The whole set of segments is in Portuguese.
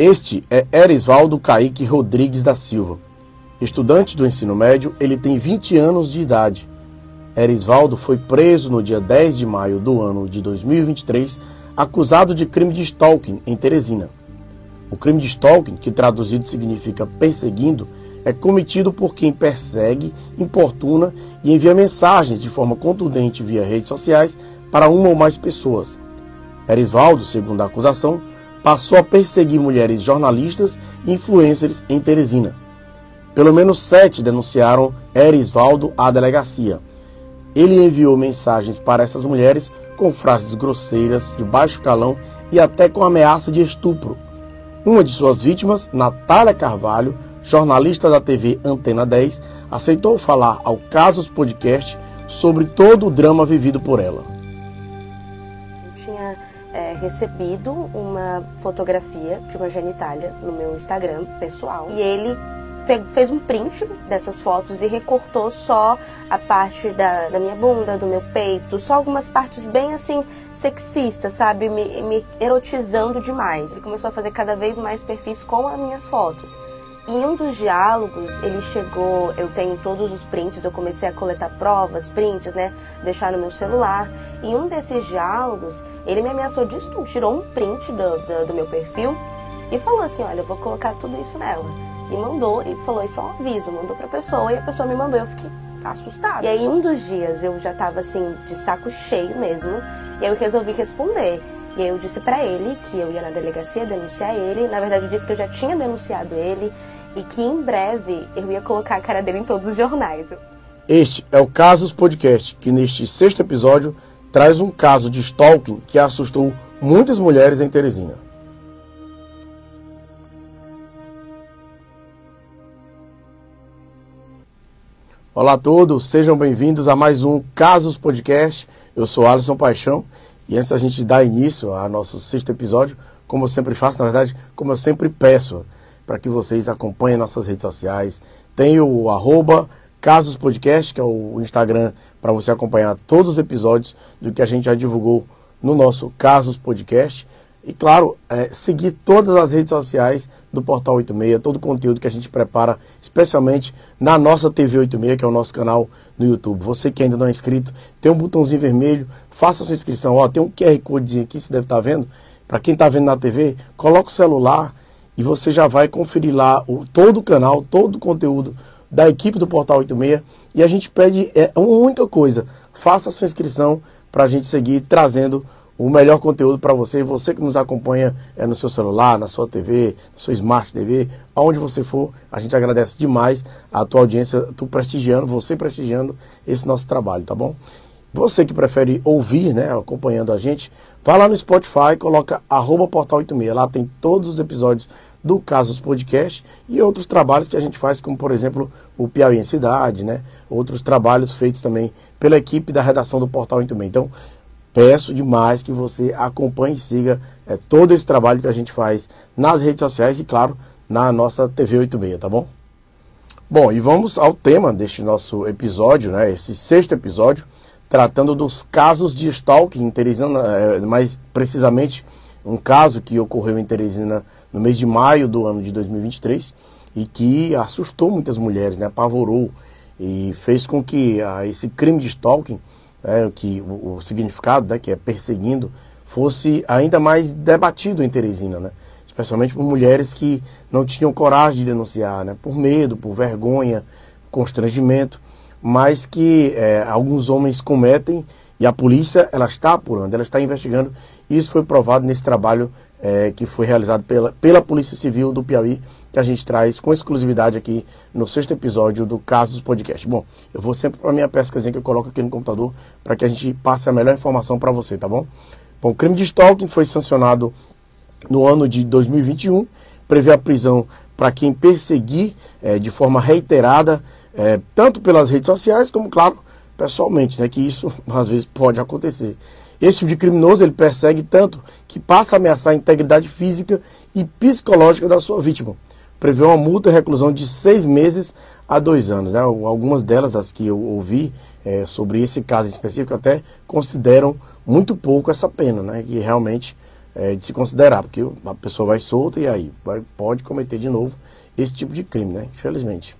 Este é Erisvaldo Caíque Rodrigues da Silva. Estudante do ensino médio, ele tem 20 anos de idade. Erisvaldo foi preso no dia 10 de maio do ano de 2023, acusado de crime de stalking em Teresina. O crime de stalking, que traduzido significa perseguindo, é cometido por quem persegue, importuna e envia mensagens de forma contundente via redes sociais para uma ou mais pessoas. Erisvaldo, segundo a acusação, passou a perseguir mulheres jornalistas e influencers em Teresina. Pelo menos sete denunciaram Erisvaldo à delegacia. Ele enviou mensagens para essas mulheres com frases grosseiras, de baixo calão e até com ameaça de estupro. Uma de suas vítimas, Natália Carvalho, jornalista da TV Antena 10, aceitou falar ao Casos Podcast sobre todo o drama vivido por ela. Eu tinha recebido uma fotografia de uma genitália no meu Instagram pessoal e ele fez um print dessas fotos e recortou só a parte da, da minha bunda, do meu peito, só algumas partes bem assim sexistas, sabe? Me, me erotizando demais. Ele começou a fazer cada vez mais perfis com as minhas fotos. Em um dos diálogos, ele chegou, eu tenho todos os prints, eu comecei a coletar provas, prints, né? Deixar no meu celular. Em um desses diálogos, ele me ameaçou de estupro, tirou um print do, do, do meu perfil e falou assim: Olha, eu vou colocar tudo isso nela. E mandou, e falou: Isso é um aviso, mandou pra pessoa e a pessoa me mandou. Eu fiquei assustada. E aí, um dos dias, eu já tava assim, de saco cheio mesmo, e aí eu resolvi responder. E aí eu disse para ele que eu ia na delegacia denunciar ele. Na verdade, eu disse que eu já tinha denunciado ele e que em breve eu ia colocar a cara dele em todos os jornais. Este é o Casos Podcast, que neste sexto episódio traz um caso de stalking que assustou muitas mulheres em Teresina. Olá a todos, sejam bem-vindos a mais um Casos Podcast. Eu sou Alisson Paixão e antes da gente dar início ao nosso sexto episódio, como eu sempre faço, na verdade, como eu sempre peço, para que vocês acompanhem nossas redes sociais. Tem o arroba Casos Podcast, que é o Instagram, para você acompanhar todos os episódios do que a gente já divulgou no nosso Casos Podcast. E claro, é, seguir todas as redes sociais do Portal 86, todo o conteúdo que a gente prepara, especialmente na nossa TV 86, que é o nosso canal no YouTube. Você que ainda não é inscrito, tem um botãozinho vermelho, faça sua inscrição. Ó, tem um QR Code aqui, você deve estar vendo. Para quem está vendo na TV, coloca o celular, e você já vai conferir lá o, todo o canal, todo o conteúdo da equipe do Portal 86. E a gente pede é, uma única coisa: faça a sua inscrição para a gente seguir trazendo o melhor conteúdo para você. Você que nos acompanha é, no seu celular, na sua TV, na sua Smart TV, aonde você for, a gente agradece demais a tua audiência, tu prestigiando, você prestigiando esse nosso trabalho, tá bom? Você que prefere ouvir, né, acompanhando a gente, vá lá no Spotify, coloca arroba portal 86. Lá tem todos os episódios do Casos Podcast e outros trabalhos que a gente faz, como por exemplo o Piauí em Cidade, né? Outros trabalhos feitos também pela equipe da redação do Portal 86. Então, peço demais que você acompanhe e siga é, todo esse trabalho que a gente faz nas redes sociais e, claro, na nossa TV 86, tá bom? Bom, e vamos ao tema deste nosso episódio, né? Esse sexto episódio, tratando dos casos de stalking em Teresina, é, mais precisamente um caso que ocorreu em Teresina no mês de maio do ano de 2023 e que assustou muitas mulheres, né, apavorou e fez com que ah, esse crime de stalking, né, que o, o, significado, né, que é perseguindo, fosse ainda mais debatido em Teresina, né, especialmente por mulheres que não tinham coragem de denunciar, né, por medo, por vergonha, constrangimento, mas que é, alguns homens cometem e a polícia ela está apurando, ela está investigando. Isso foi provado nesse trabalho é, que foi realizado pela, pela Polícia Civil do Piauí, que a gente traz com exclusividade aqui no sexto episódio do Casos Podcast. Bom, eu vou sempre para a minha pescazinha que eu coloco aqui no computador para que a gente passe a melhor informação para você, tá bom? Bom, o crime de stalking foi sancionado no ano de 2021, prevê a prisão para quem perseguir é, de forma reiterada, é, tanto pelas redes sociais como, claro, pessoalmente, né, que isso às vezes pode acontecer. Esse tipo de criminoso ele persegue tanto que passa a ameaçar a integridade física e psicológica da sua vítima. Prevê uma multa e reclusão de seis meses a dois anos. Né? Algumas delas, das que eu ouvi é, sobre esse caso específico, até consideram muito pouco essa pena, né? que realmente é, de se considerar, porque a pessoa vai solta e aí vai, pode cometer de novo esse tipo de crime, né? Infelizmente.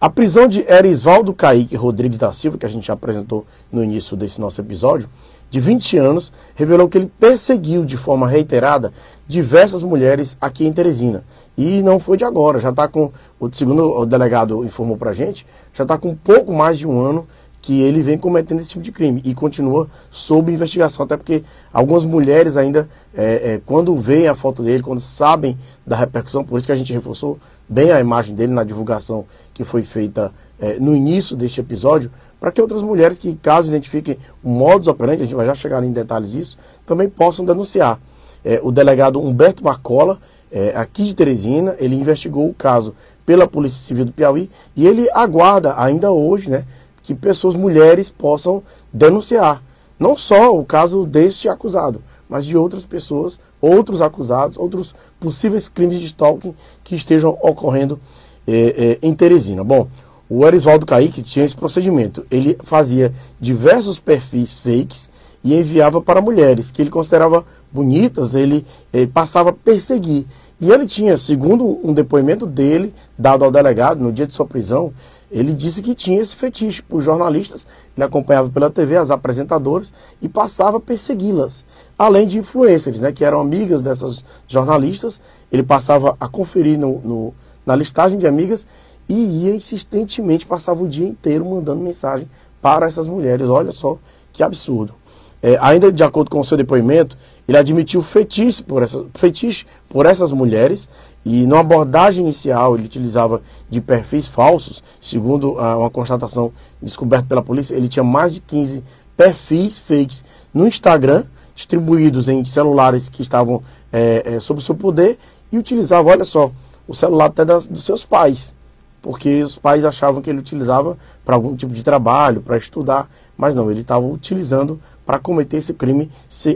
A prisão de Erisvaldo Caíque Rodrigues da Silva, que a gente já apresentou no início desse nosso episódio, de 20 anos, revelou que ele perseguiu de forma reiterada diversas mulheres aqui em Teresina. E não foi de agora, já está com, o segundo o delegado informou para a gente, já está com pouco mais de um ano que ele vem cometendo esse tipo de crime e continua sob investigação, até porque algumas mulheres ainda, é, é, quando veem a foto dele, quando sabem da repercussão, por isso que a gente reforçou bem a imagem dele na divulgação que foi feita é, no início deste episódio, para que outras mulheres que, caso identifiquem o modus operandi, a gente vai já chegar em detalhes disso, também possam denunciar. É, o delegado Humberto Marcola, é, aqui de Teresina, ele investigou o caso pela Polícia Civil do Piauí e ele aguarda ainda hoje, né, que pessoas, mulheres, possam denunciar. Não só o caso deste acusado, mas de outras pessoas, outros acusados, outros possíveis crimes de stalking que estejam ocorrendo é, é, em Teresina. Bom, o Erisvaldo Caíque tinha esse procedimento. Ele fazia diversos perfis fakes e enviava para mulheres que ele considerava bonitas, ele, ele passava a perseguir. E ele tinha, segundo um depoimento dele, dado ao delegado no dia de sua prisão, ele disse que tinha esse fetiche por jornalistas, ele acompanhava pela TV as apresentadoras e passava a persegui-las. Além de influencers, né, que eram amigas dessas jornalistas, ele passava a conferir no, no, na listagem de amigas e ia insistentemente, passava o dia inteiro mandando mensagem para essas mulheres. Olha só que absurdo. É, ainda de acordo com o seu depoimento, ele admitiu fetiche por, essa, fetiche por essas mulheres e na abordagem inicial ele utilizava de perfis falsos, segundo ah, uma constatação descoberta pela polícia, ele tinha mais de 15 perfis fakes no Instagram, distribuídos em celulares que estavam é, é, sob seu poder e utilizava, olha só, o celular até das, dos seus pais, porque os pais achavam que ele utilizava para algum tipo de trabalho, para estudar, mas não, ele estava utilizando para cometer esse crime,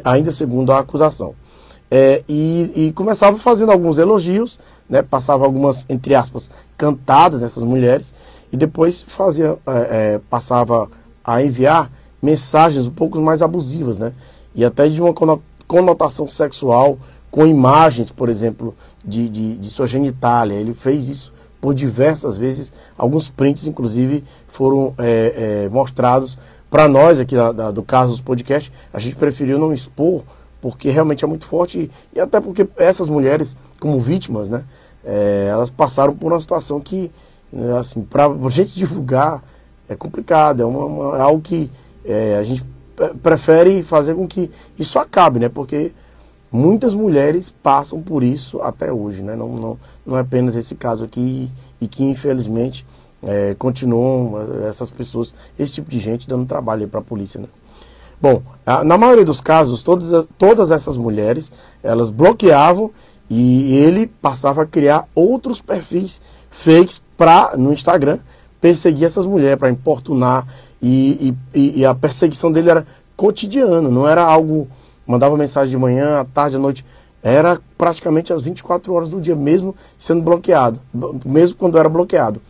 ainda segundo a acusação. É, e, e, começava fazendo alguns elogios, né, passava algumas, entre aspas, cantadas nessas mulheres, e depois fazia, é, é, passava a enviar mensagens um pouco mais abusivas, né, e até de uma conotação sexual, com imagens, por exemplo, de, de, de sua genitália. Ele fez isso por diversas vezes, alguns prints, inclusive, foram é, é, mostrados para nós aqui da, da, do caso dos podcasts, a gente preferiu não expor, porque realmente é muito forte e, até porque essas mulheres, como vítimas, né, é, elas passaram por uma situação que, né, assim, para a gente divulgar é complicado, é, uma, uma, é algo que é, a gente prefere fazer com que isso acabe, né, porque muitas mulheres passam por isso até hoje, né, não, não, não é apenas esse caso aqui e que infelizmente é, continuam essas pessoas, esse tipo de gente dando trabalho para a polícia. Né? Bom, na maioria dos casos, todas, todas essas mulheres, elas bloqueavam e ele passava a criar outros perfis fakes pra, no Instagram, perseguir essas mulheres, para importunar, e, e, e, a perseguição dele era cotidiana, não era algo, mandava mensagem de manhã, à tarde, à noite, era praticamente às 24 horas do dia, mesmo sendo bloqueado, mesmo quando era bloqueado.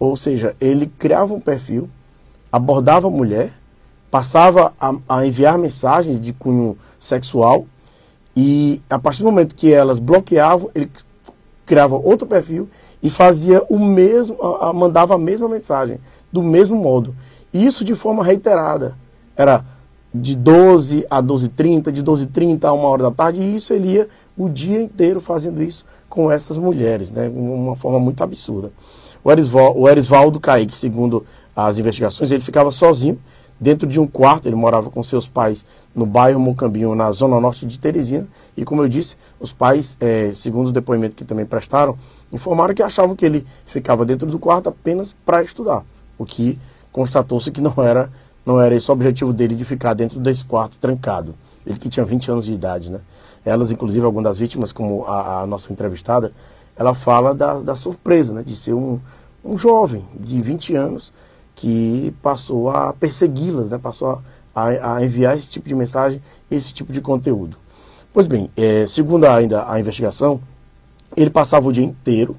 Ou seja, ele criava um perfil, abordava a mulher, passava a, a, enviar mensagens de cunho sexual e a partir do momento que elas bloqueavam, ele criava outro perfil e fazia o mesmo, a, a, mandava a mesma mensagem, do mesmo modo. Isso de forma reiterada. Era de 12 a 12h30, de 12h30 a 1 hora da tarde, e isso ele ia o dia inteiro fazendo isso com essas mulheres, né? Uma forma muito absurda. O, o Erisvaldo Kaique, segundo as investigações, ele ficava sozinho dentro de um quarto, ele morava com seus pais no bairro Mocambinho, na zona norte de Teresina, e como eu disse, os pais, é, segundo o depoimento que também prestaram, informaram que achavam que ele ficava dentro do quarto apenas para estudar, o que constatou-se que não era, não era esse o objetivo dele de ficar dentro desse quarto trancado, ele que tinha 20 anos de idade, né? Elas, inclusive, algumas das vítimas, como a, a nossa entrevistada, ela fala da, da surpresa, né, de ser um, um jovem de 20 anos que passou a persegui-las, né, passou a, a, enviar esse tipo de mensagem, esse tipo de conteúdo. Pois bem, é, segundo ainda a investigação, ele passava o dia inteiro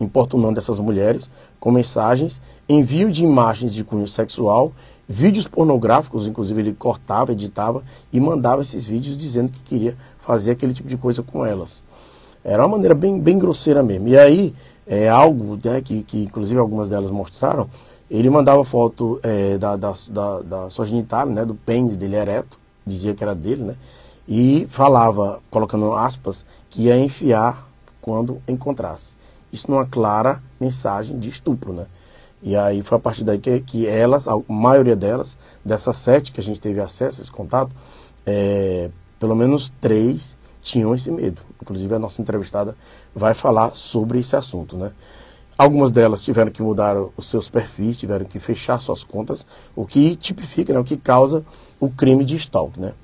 importunando essas mulheres com mensagens, envio de imagens de cunho sexual, vídeos pornográficos, inclusive ele cortava, editava e mandava esses vídeos dizendo que queria fazia aquele tipo de coisa com elas. Era uma maneira bem, bem grosseira mesmo. E aí, é algo né, que, que inclusive algumas delas mostraram, ele mandava foto é, da, da, da, da, sua genitália, né, do pênis dele ereto, dizia que era dele, né, e falava, colocando aspas, que ia enfiar quando encontrasse. Isso numa clara mensagem de estupro, né. E aí foi a partir daí que, que elas, a maioria delas, dessas sete que a gente teve acesso, esse contato, é, pelo menos três tinham esse medo. Inclusive a nossa entrevistada vai falar sobre esse assunto, né? Algumas delas tiveram que mudar os seus perfis, tiveram que fechar suas contas, o que tipifica, né, o que causa o crime de stalk, né?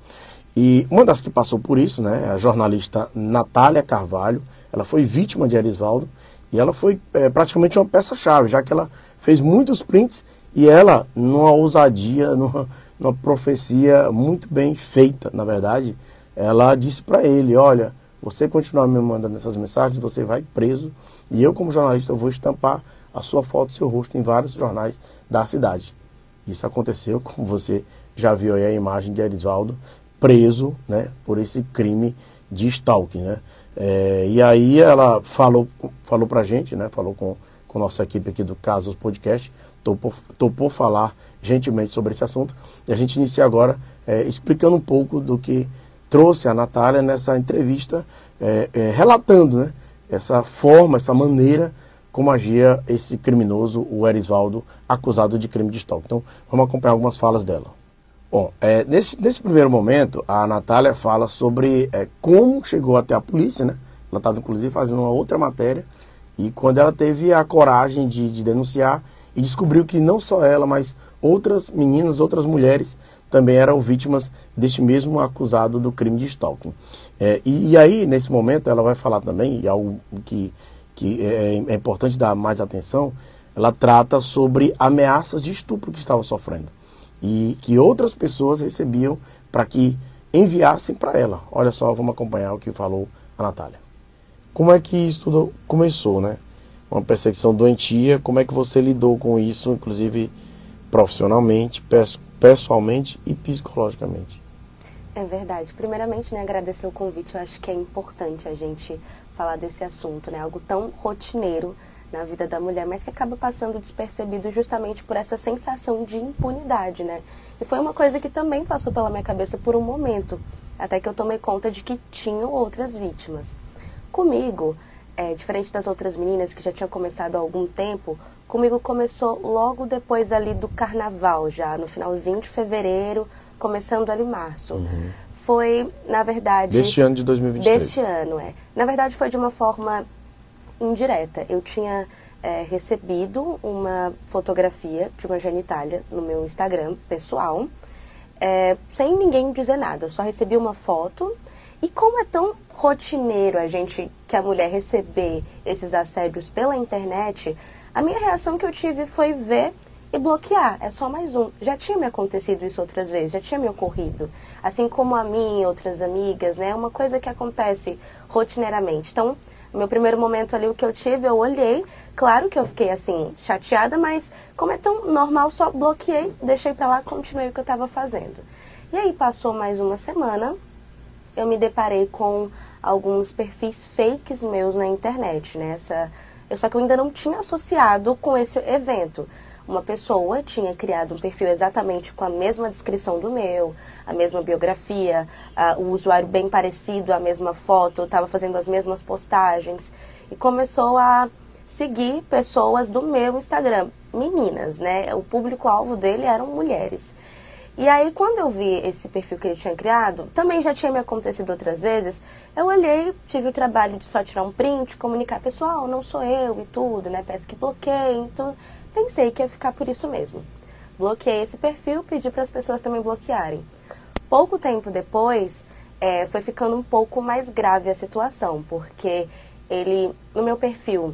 E uma das que passou por isso, né, a jornalista Natália Carvalho, ela foi vítima de Erisvaldo e ela foi é, praticamente uma peça-chave, já que ela fez muitos prints e ela, numa ousadia, numa, numa profecia muito bem feita, na verdade, ela disse para ele, olha, você continuar me mandando essas mensagens, você vai preso e eu, como jornalista, vou estampar a sua foto, seu rosto em vários jornais da cidade. Isso aconteceu, como você já viu aí a imagem de Erisvaldo preso, né, por esse crime de stalking, né. É, e aí ela falou, falou pra gente, né, falou com, com nossa equipe aqui do Casos Podcast, topou, topou falar gentilmente sobre esse assunto. E a gente inicia agora é, explicando um pouco do que trouxe a Natália nessa entrevista, é, é, relatando né, essa forma, essa maneira como agia esse criminoso, o Erisvaldo, acusado de crime de estoque. Então, vamos acompanhar algumas falas dela. Bom, é, nesse, nesse primeiro momento, a Natália fala sobre é, como chegou até a polícia, né? Ela estava, inclusive, fazendo uma outra matéria e quando ela teve a coragem de, de denunciar e descobriu que não só ela, mas outras meninas, outras mulheres também eram vítimas deste mesmo acusado do crime de stalking. É, e, e, aí, nesse momento, ela vai falar também, e algo que, que é, é, importante dar mais atenção, ela trata sobre ameaças de estupro que estava sofrendo. E que outras pessoas recebiam para que enviassem para ela. Olha só, vamos acompanhar o que falou a Natália. Como é que isso começou, né? Uma perseguição doentia, como é que você lidou com isso, inclusive profissionalmente, pessoalmente e psicologicamente? É verdade. Primeiramente, né, agradecer o convite. Eu acho que é importante a gente falar desse assunto, né? Algo tão rotineiro na vida da mulher, mas que acaba passando despercebido justamente por essa sensação de impunidade, né? E foi uma coisa que também passou pela minha cabeça por um momento, até que eu tomei conta de que tinham outras vítimas. Comigo, é, diferente das outras meninas que já tinham começado há algum tempo, comigo começou logo depois ali do carnaval, já no finalzinho de fevereiro, começando ali março. Uhum. Foi, na verdade. Deste ano de 2023. Deste ano, é. Na verdade, foi de uma forma indireta. Eu tinha é, recebido uma fotografia de uma genitália no meu Instagram pessoal, é, sem ninguém dizer nada. Eu só recebi uma foto. E como é tão rotineiro a gente, que a mulher receber esses assédios pela internet, a minha reação que eu tive foi ver e bloquear. É só mais um. Já tinha me acontecido isso outras vezes, já tinha me ocorrido. Assim como a mim e outras amigas, né? É uma coisa que acontece rotineiramente. Então, meu primeiro momento ali, o que eu tive, eu olhei. Claro que eu fiquei assim, chateada, mas como é tão normal, só bloqueei, deixei pra lá, continuei o que eu estava fazendo. E aí passou mais uma semana, eu me deparei com alguns perfis fakes meus na internet, né? Essa, eu, só que eu ainda não tinha associado com esse evento uma pessoa tinha criado um perfil exatamente com a mesma descrição do meu, a mesma biografia, uh, o usuário bem parecido, a mesma foto, estava fazendo as mesmas postagens e começou a seguir pessoas do meu Instagram, meninas, né? O público-alvo dele eram mulheres. E aí, quando eu vi esse perfil que ele tinha criado, também já tinha me acontecido outras vezes, eu olhei, tive o trabalho de só tirar um print, comunicar, pessoal, não sou eu e tudo, né? Peço que bloqueiem, tudo pensei que ia ficar por isso mesmo. Bloqueei esse perfil, pedi para as pessoas também bloquearem. Pouco tempo depois, é, foi ficando um pouco mais grave a situação, porque ele, no meu perfil,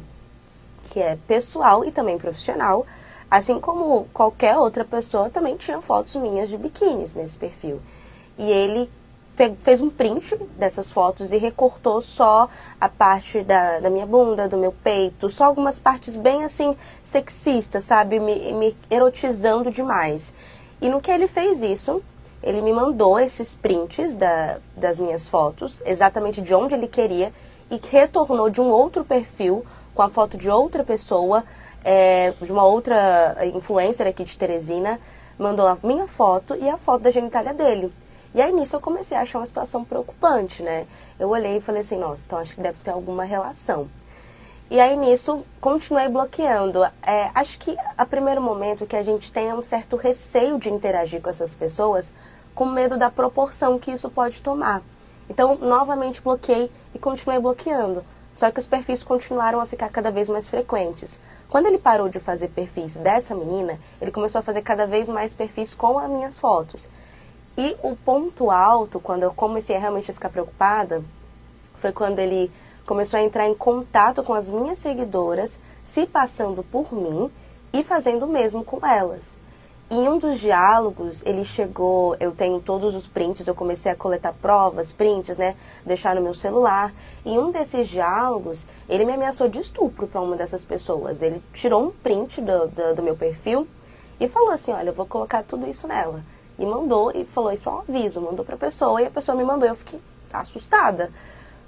que é pessoal e também profissional, assim como qualquer outra pessoa, também tinha fotos minhas de biquínis nesse perfil. E ele fez um print dessas fotos e recortou só a parte da, da minha bunda, do meu peito, só algumas partes bem assim sexistas, sabe? Me, me erotizando demais. E no que ele fez isso, ele me mandou esses prints da, das minhas fotos, exatamente de onde ele queria, e retornou de um outro perfil com a foto de outra pessoa, é, de uma outra influencer aqui de Teresina, mandou a minha foto e a foto da genitália dele. E aí nisso eu comecei a achar uma situação preocupante, né? Eu olhei e falei assim, nossa, então acho que deve ter alguma relação. E aí nisso continuei bloqueando. É, acho que a primeiro momento que a gente tem é um certo receio de interagir com essas pessoas, com medo da proporção que isso pode tomar. Então, novamente bloqueei e continuei bloqueando. Só que os perfis continuaram a ficar cada vez mais frequentes. Quando ele parou de fazer perfis dessa menina, ele começou a fazer cada vez mais perfis com as minhas fotos. E o ponto alto, quando eu comecei a realmente ficar preocupada, foi quando ele começou a entrar em contato com as minhas seguidoras, se passando por mim e fazendo o mesmo com elas. Em um dos diálogos, ele chegou, eu tenho todos os prints, eu comecei a coletar provas, prints, né, deixar no meu celular. Em um desses diálogos, ele me ameaçou de estupro para uma dessas pessoas. Ele tirou um print do, do, do, meu perfil e falou assim, olha, eu vou colocar tudo isso nela. E mandou, e falou isso é um aviso, mandou para a pessoa, e a pessoa me mandou, eu fiquei assustada.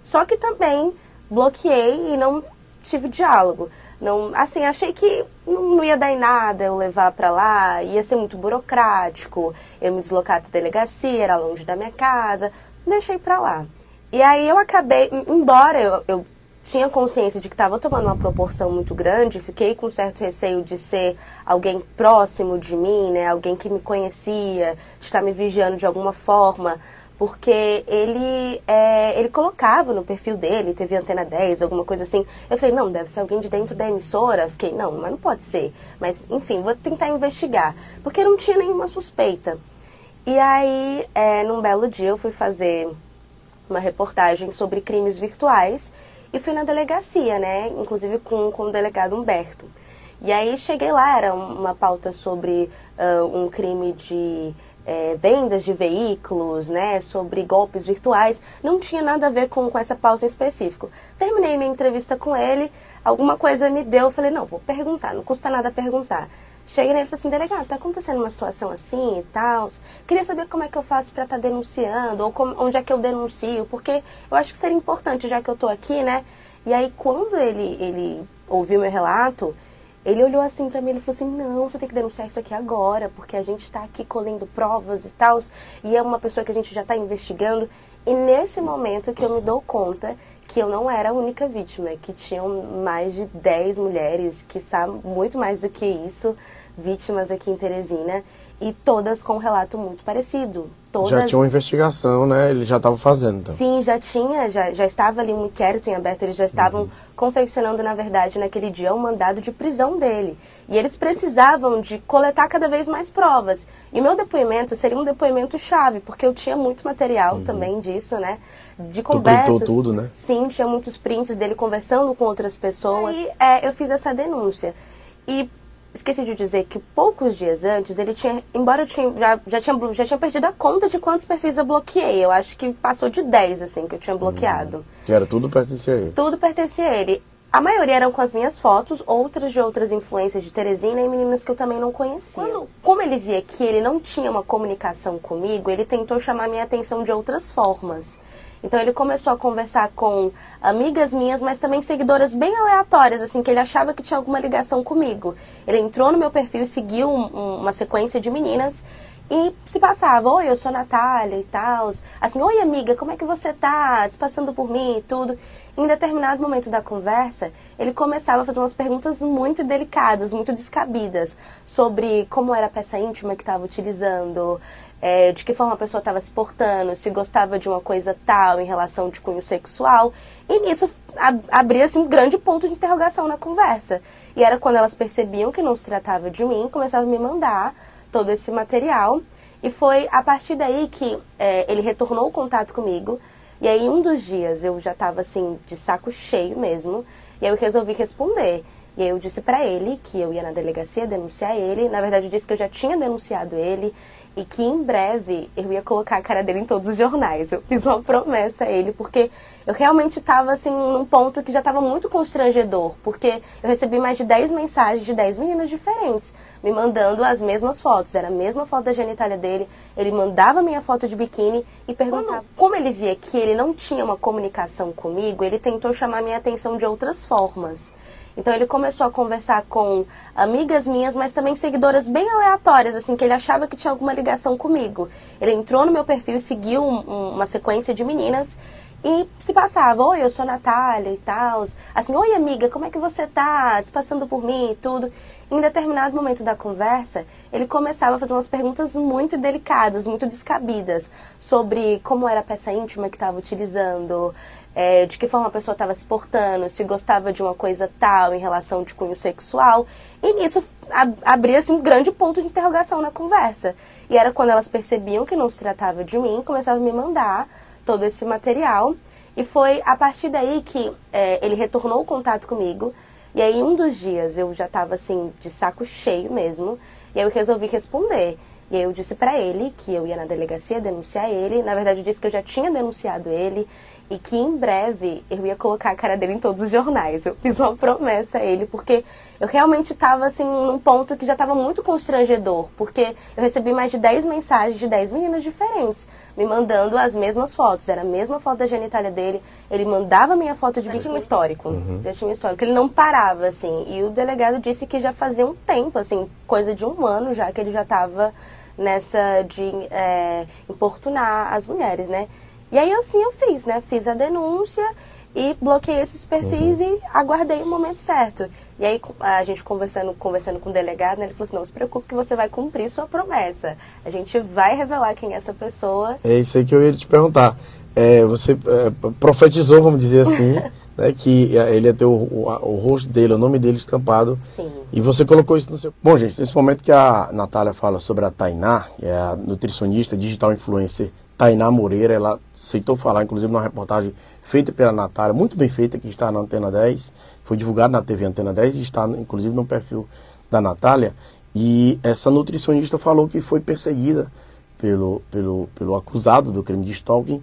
Só que também bloqueei e não tive diálogo. Não, assim, achei que não, ia dar em nada eu levar para lá, ia ser muito burocrático, eu me deslocar da delegacia, era longe da minha casa, deixei para lá. E aí eu acabei, embora eu, eu tinha consciência de que estava tomando uma proporção muito grande, fiquei com certo receio de ser alguém próximo de mim, né, alguém que me conhecia, de estar me vigiando de alguma forma, porque ele, é, ele colocava no perfil dele, teve antena 10, alguma coisa assim. Eu falei, não, deve ser alguém de dentro da emissora. Fiquei, não, mas não pode ser. Mas, enfim, vou tentar investigar. Porque não tinha nenhuma suspeita. E aí, é, num belo dia, eu fui fazer uma reportagem sobre crimes virtuais e fui na delegacia, né? Inclusive com, com o delegado Humberto. E aí cheguei lá, era uma pauta sobre uh, um crime de é, vendas de veículos, né, sobre golpes virtuais, não tinha nada a ver com, com essa pauta em específico. Terminei minha entrevista com ele, alguma coisa me deu, eu falei, não, vou perguntar, não custa nada perguntar. Cheguei nele e falei assim, delegado, tá acontecendo uma situação assim e tal, queria saber como é que eu faço para estar tá denunciando, ou como, onde é que eu denuncio, porque eu acho que seria importante, já que eu tô aqui, né, e aí quando ele, ele ouviu meu relato, ele olhou assim para mim e falou assim: Não, você tem que denunciar isso aqui agora, porque a gente está aqui colhendo provas e tal, e é uma pessoa que a gente já está investigando. E nesse momento que eu me dou conta que eu não era a única vítima, que tinham mais de 10 mulheres, que muito mais do que isso, vítimas aqui em Teresina e todas com um relato muito parecido. Todas... Já tinha uma investigação, né? Eles já estavam fazendo. Então. Sim, já tinha, já, já estava ali um inquérito em aberto, eles já estavam uhum. confeccionando, na verdade, naquele dia, um mandado de prisão dele. E eles precisavam de coletar cada vez mais provas. E meu depoimento seria um depoimento chave, porque eu tinha muito material uhum. também disso, né? De conversas. Tu tudo, né? Sim, tinha muitos prints dele conversando com outras pessoas. E é, eu fiz essa denúncia. E esqueci de dizer que poucos dias antes ele tinha, embora eu tinha, já, já, tinha, já tinha perdido a conta de quantos perfis eu bloqueei. Eu acho que passou de 10, assim, que eu tinha bloqueado. Hum, que era tudo pertencia a ele. Tudo pertencia a ele. A maioria eram com as minhas fotos, outras de outras influências de Teresina e meninas que eu também não conhecia. Quando, como ele via que ele não tinha uma comunicação comigo, ele tentou chamar minha atenção de outras formas. Então ele começou a conversar com amigas minhas, mas também seguidoras bem aleatórias, assim, que ele achava que tinha alguma ligação comigo. Ele entrou no meu perfil e seguiu um, uma sequência de meninas e se passava, oi, eu sou Natália e tal. Assim, oi amiga, como é que você tá? Se passando por mim e tudo. Em determinado momento da conversa, ele começava a fazer umas perguntas muito delicadas, muito descabidas, sobre como era a peça íntima que estava utilizando, é, de que forma a pessoa estava se portando, se gostava de uma coisa tal em relação de cunho sexual. E nisso abria-se um grande ponto de interrogação na conversa. E era quando elas percebiam que não se tratava de mim, começavam a me mandar todo esse material. E foi a partir daí que é, ele retornou o contato comigo. E aí, um dos dias, eu já estava assim, de saco cheio mesmo. E aí eu resolvi responder. E aí eu disse para ele que eu ia na delegacia denunciar ele. Na verdade, eu disse que eu já tinha denunciado ele e que em breve eu ia colocar a cara dele em todos os jornais. Eu fiz uma promessa a ele, porque eu realmente estava assim num ponto que já estava muito constrangedor, porque eu recebi mais de 10 mensagens de 10 meninas diferentes, me mandando as mesmas fotos, era a mesma foto da genitália dele, ele mandava minha foto de biquíni e perguntava. Como ele via que ele não tinha uma comunicação comigo, ele tentou chamar minha atenção de outras formas. Então ele começou a conversar com amigas minhas, mas também seguidoras bem aleatórias, assim, que ele achava que tinha alguma ligação comigo. Ele entrou no meu perfil seguiu um, uma sequência de meninas e se passava, oi, eu sou Natália e tal. Assim, oi amiga, como é que você tá? Se passando por mim e tudo. Em determinado momento da conversa, ele começava a fazer umas perguntas muito delicadas, muito descabidas, sobre como era a peça íntima que estava utilizando, é, de que forma a pessoa estava se portando, se gostava de uma coisa tal em relação de cunho sexual. E nisso abria-se um grande ponto de interrogação na conversa. E era quando elas percebiam que não se tratava de mim, começavam a me mandar todo esse material. E foi a partir daí que é, ele retornou o contato comigo. E aí, um dos dias, eu já estava assim, de saco cheio mesmo. E aí eu resolvi responder. E aí eu disse para ele que eu ia na delegacia denunciar ele. Na verdade, eu disse que eu já tinha denunciado ele e que em breve eu ia colocar a cara dele em todos os jornais. Eu fiz uma promessa a ele, porque eu realmente estava assim num ponto que já estava muito constrangedor, porque eu recebi mais de 10 mensagens de 10 meninas diferentes, me mandando as mesmas fotos. Era a mesma foto da genitália dele, ele mandava a minha foto de biquíni histórico. Uhum. Já tinha um histórico. Ele não parava, assim. E o delegado disse que já fazia um tempo, assim, coisa de um ano já, que ele já estava nessa de é, importunar as mulheres, né? E aí assim eu fiz, né? Fiz a denúncia e bloqueei esses perfis uhum. e aguardei o momento certo. E aí a gente conversando, conversando com o delegado, né, ele falou assim, não se preocupe que você vai cumprir sua promessa. A gente vai revelar quem é essa pessoa. É isso aí que eu ia te perguntar. É, você é, profetizou, vamos dizer assim, né, que é, ele ia ter o, o, o, rosto dele, o nome dele estampado. Sim. E você colocou isso no seu... Bom, gente, nesse momento que a Natália fala sobre a Tainá, que é a nutricionista digital influencer Tainá Moreira, ela aceitou falar, inclusive, numa reportagem feita pela Natália, muito bem feita, que está na Antena 10, foi divulgada na TV Antena 10 e está, inclusive, no perfil da Natália. E essa nutricionista falou que foi perseguida pelo, pelo, pelo acusado do crime de stalking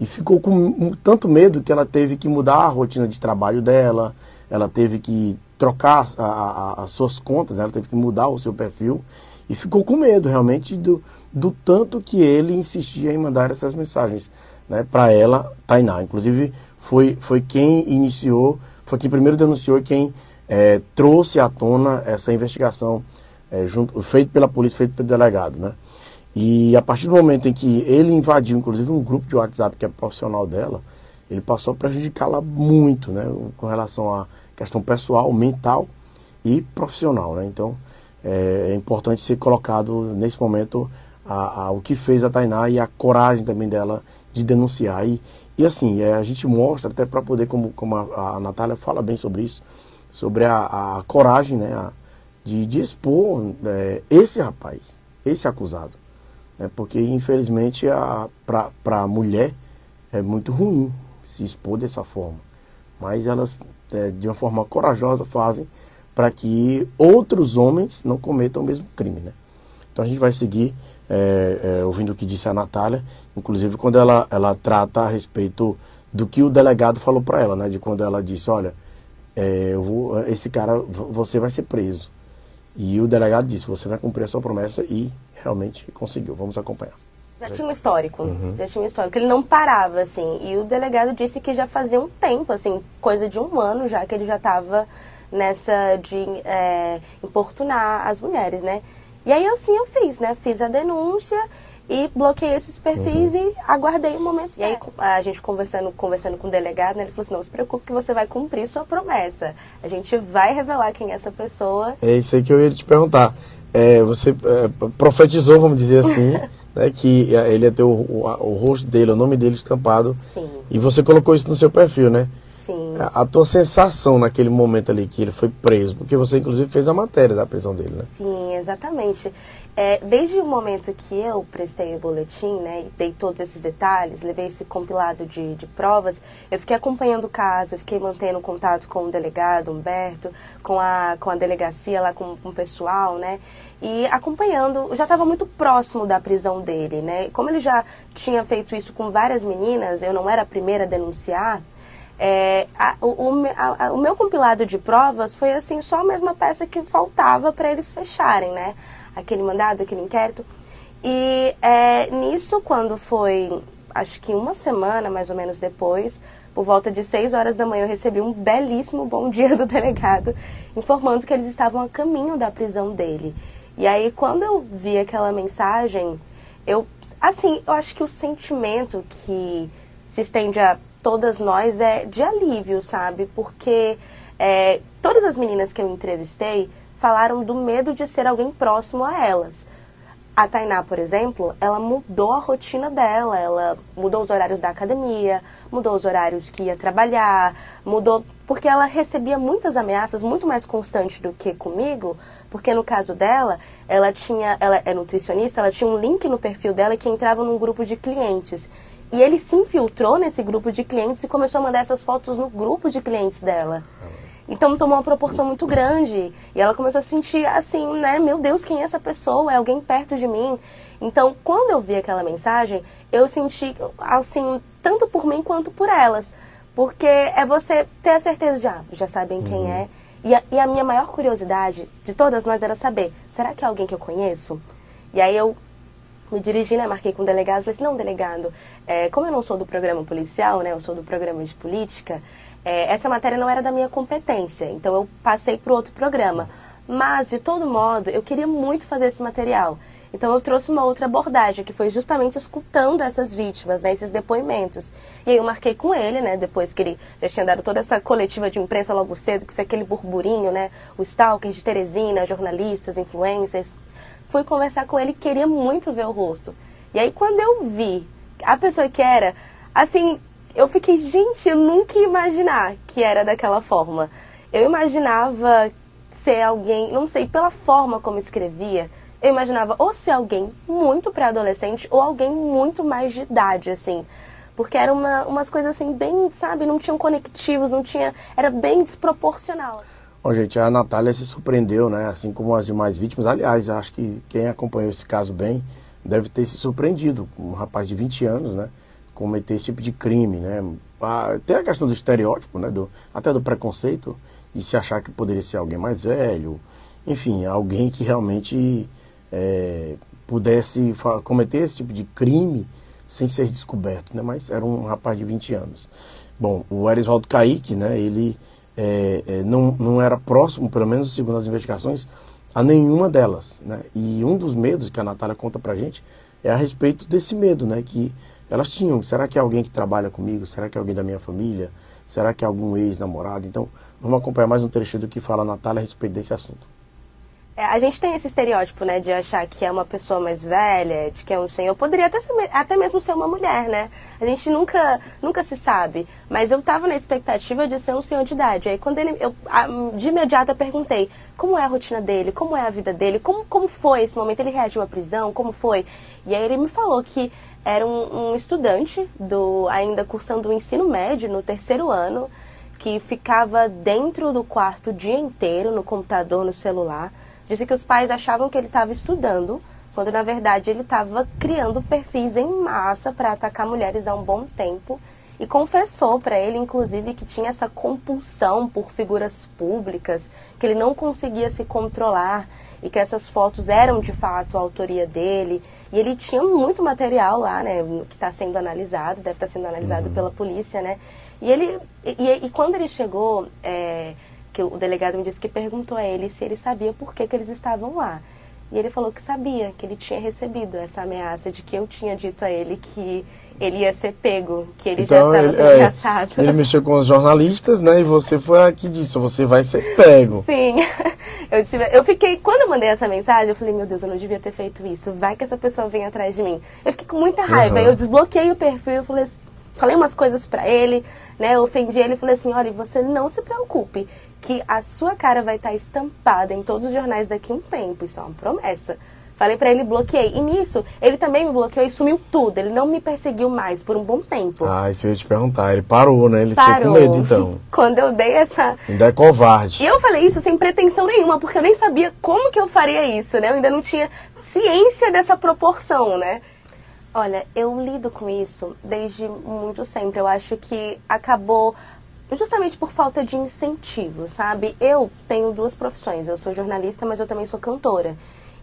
e ficou com tanto medo que ela teve que mudar a rotina de trabalho dela, ela teve que trocar a, a, as suas contas, ela teve que mudar o seu perfil e ficou com medo realmente do, do tanto que ele insistia em mandar essas mensagens né, para ela, Tainá. Inclusive, foi, foi quem iniciou, foi quem primeiro denunciou e quem é, trouxe à tona essa investigação é, junto, feita pela polícia, feita pelo delegado. Né? E a partir do momento em que ele invadiu, inclusive, um grupo de WhatsApp que é profissional dela, ele passou a prejudicá-la muito né, com relação à questão pessoal, mental e profissional. Né? Então, é, é importante ser colocado nesse momento a, a, o que fez a Tainá e a coragem também dela de denunciar. E, e assim, é, a gente mostra, até para poder, como, como a, a Natália fala bem sobre isso, sobre a, a coragem né, de, de expor é, esse rapaz, esse acusado. Né, porque, infelizmente, para a mulher é muito ruim se expor dessa forma. Mas elas, é, de uma forma corajosa, fazem para que outros homens não cometam o mesmo crime. Né? Então a gente vai seguir é, é, ouvindo o que disse a Natália, inclusive quando ela, ela trata a respeito do que o delegado falou para ela, né? De quando ela disse, olha, é, eu vou, esse cara, você vai ser preso. E o delegado disse, você vai cumprir a sua promessa e realmente conseguiu. Vamos acompanhar. Já tinha um histórico, uhum. já tinha um histórico. Ele não parava, assim. E o delegado disse que já fazia um tempo, assim, coisa de um ano já, que ele já estava nessa de é, importunar as mulheres, né? E aí assim eu fiz, né? Fiz a denúncia e bloqueei esses perfis uhum. e aguardei o momento certo. E aí a gente conversando, conversando com o delegado, né, ele falou assim, não se preocupe que você vai cumprir sua promessa. A gente vai revelar quem é essa pessoa. É isso aí que eu ia te perguntar. É, você é, profetizou, vamos dizer assim, né, que ele ia ter o, o, o, rosto dele, o nome dele estampado. Sim. E você colocou isso no seu perfil, né? Sim. A, a, tua sensação naquele momento ali que ele foi preso, porque você inclusive fez a matéria da prisão dele, né? Sim, exatamente. é, desde o momento que eu prestei o boletim, né, dei todos esses detalhes, levei esse compilado de, de provas, eu fiquei acompanhando o caso, eu fiquei mantendo contato com o delegado Humberto, com a, com a delegacia lá, com, com o pessoal, né, e acompanhando, já estava muito próximo da prisão dele, né, como ele já tinha feito isso com várias meninas, eu não era a primeira a denunciar, é, a, o, a, o meu compilado de provas foi assim só a mesma peça que faltava para eles fecharem, né? aquele mandado, aquele inquérito. E é, nisso, quando foi, acho que uma semana mais ou menos depois, por volta de 6 horas da manhã, eu recebi um belíssimo bom dia do delegado, informando que eles estavam a caminho da prisão dele. E aí, quando eu vi aquela mensagem, eu, assim, eu acho que o sentimento que se estende a todas nós é de alívio, sabe? Porque é, todas as meninas que eu entrevistei falaram do medo de ser alguém próximo a elas. A Tainá, por exemplo, ela mudou a rotina dela, ela mudou os horários da academia, mudou os horários que ia trabalhar, mudou porque ela recebia muitas ameaças muito mais constantes do que comigo, porque no caso dela, ela tinha, ela é nutricionista, ela tinha um link no perfil dela que entrava num grupo de clientes. E ele se infiltrou nesse grupo de clientes e começou a mandar essas fotos no grupo de clientes dela. Então tomou uma proporção muito grande. E ela começou a sentir assim, né? Meu Deus, quem é essa pessoa? É alguém perto de mim? Então, quando eu vi aquela mensagem, eu senti, assim, tanto por mim quanto por elas. Porque é você ter a certeza de, ah, já sabem quem uhum. é. E a, e a minha maior curiosidade de todas nós era saber, será que é alguém que eu conheço? E aí eu me dirigi, né, marquei com o delegado, falei assim, não, delegado, é, como eu não sou do programa policial, né, eu sou do programa de política, é, essa matéria não era da minha competência, então eu passei para outro programa. Mas, de todo modo, eu queria muito fazer esse material. Então eu trouxe uma outra abordagem, que foi justamente escutando essas vítimas, né, esses depoimentos. E aí eu marquei com ele, né, depois que ele já tinha dado toda essa coletiva de imprensa logo cedo, que foi aquele burburinho, né, o stalker de Teresina, jornalistas, influencers. Fui conversar com ele, queria muito ver o rosto. E aí quando eu vi a pessoa que era, assim, eu fiquei, gente, eu nunca ia imaginar que era daquela forma. Eu imaginava ser alguém, não sei, pela forma como escrevia, eu imaginava ou ser alguém muito pré-adolescente ou alguém muito mais de idade, assim. Porque eram uma, umas coisas assim, bem, sabe, não tinham conectivos, não tinha. Era bem desproporcional. Bom, gente, a Natália se surpreendeu, né? Assim como as demais vítimas. Aliás, acho que quem acompanhou esse caso bem deve ter se surpreendido. Um rapaz de 20 anos, né? cometer esse tipo de crime, né? Tem a questão do estereótipo, né? Do, até do preconceito de se achar que poderia ser alguém mais velho, enfim, alguém que realmente é, pudesse cometer esse tipo de crime sem ser descoberto, né? Mas era um rapaz de 20 anos. Bom, o Erisvaldo Kaique, né? Ele é, é, não, não era próximo, pelo menos segundo as investigações, a nenhuma delas, né? E um dos medos que a Natália conta pra gente é a respeito desse medo, né? Que elas tinham, será que é alguém que trabalha comigo? Será que é alguém da minha família? Será que é algum ex-namorado? Então, vamos acompanhar mais um trecho do que fala a Natália a respeito desse assunto. É, a gente tem esse estereótipo, né, de achar que é uma pessoa mais velha, de que é um senhor. Poderia até, ser, até mesmo ser uma mulher, né? A gente nunca, nunca se sabe. Mas eu tava na expectativa de ser um senhor de idade. Aí quando ele, eu de imediato eu perguntei como é a rotina dele, como é a vida dele, como, como foi esse momento, ele reagiu à prisão, como foi? E aí ele me falou que era um, um estudante do ainda cursando o ensino médio no terceiro ano que ficava dentro do quarto o dia inteiro no computador, no celular. Disse que os pais achavam que ele estava estudando, quando na verdade ele estava criando perfis em massa para atacar mulheres há um bom tempo. E confessou para ele, inclusive, que tinha essa compulsão por figuras públicas, que ele não conseguia se controlar e que essas fotos eram de fato a autoria dele. E ele tinha muito material lá, né, que está sendo analisado, deve estar tá sendo analisado uhum. pela polícia, né. E ele, e, e quando ele chegou, é, que o delegado me disse que perguntou a ele se ele sabia por que, que eles estavam lá. E ele falou que sabia, que ele tinha recebido essa ameaça de que eu tinha dito a ele que ele ia ser pego, que ele então, já estava sendo é. Ele mexeu com os jornalistas, né? E você foi a que disse, você vai ser pego. Sim. Eu, tive, eu fiquei, quando eu mandei essa mensagem, eu falei, meu Deus, eu não devia ter feito isso. Vai que essa pessoa vem atrás de mim. Eu fiquei com muita raiva. Uhum. Eu desbloqueei o perfil, eu falei, falei umas coisas para ele, né? Eu ofendi ele e falei assim, olha, você não se preocupe, que a sua cara vai estar estampada em todos os jornais daqui a um tempo. Isso é uma promessa. Falei pra ele, bloqueei. E nisso, ele também me bloqueou e sumiu tudo. Ele não me perseguiu mais por um bom tempo. Ah, isso eu ia te perguntar. Ele parou, né? Ele Parou. ficou com medo, então. Quando eu dei essa. Ainda é covarde. E eu falei isso sem pretensão nenhuma, porque eu nem sabia como que eu faria isso, né? Eu ainda não tinha ciência dessa proporção, né? Olha, eu lido com isso desde muito sempre. Eu acho que acabou justamente por falta de incentivo, sabe? Eu tenho duas profissões. Eu sou jornalista, mas eu também sou cantora.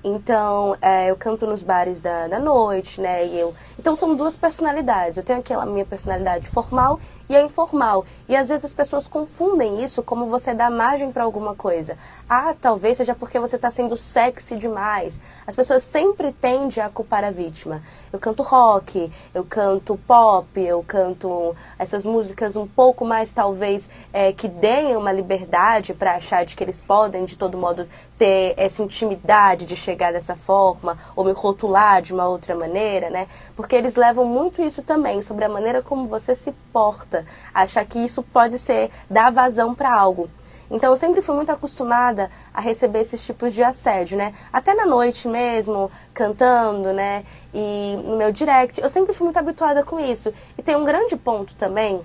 Então, é, eu canto nos bares da, da noite, né? E eu, então, são duas personalidades. Eu tenho aquela minha personalidade formal e a informal. E às vezes as pessoas confundem isso como você dá margem para alguma coisa. Ah, talvez seja porque você está sendo sexy demais. As pessoas sempre tendem a culpar a vítima. Eu canto rock, eu canto pop, eu canto essas músicas um pouco mais, talvez, é, que deem uma liberdade para achar de que eles podem, de todo modo, ter essa intimidade de chegar dessa forma, ou me rotular de uma outra maneira, né? Porque eles levam muito isso também, sobre a maneira como você se porta, achar que isso pode ser dar vazão para algo. Então eu sempre fui muito acostumada a receber esses tipos de assédio, né? Até na noite mesmo, cantando, né? E no meu direct, eu sempre fui muito habituada com isso. E tem um grande ponto também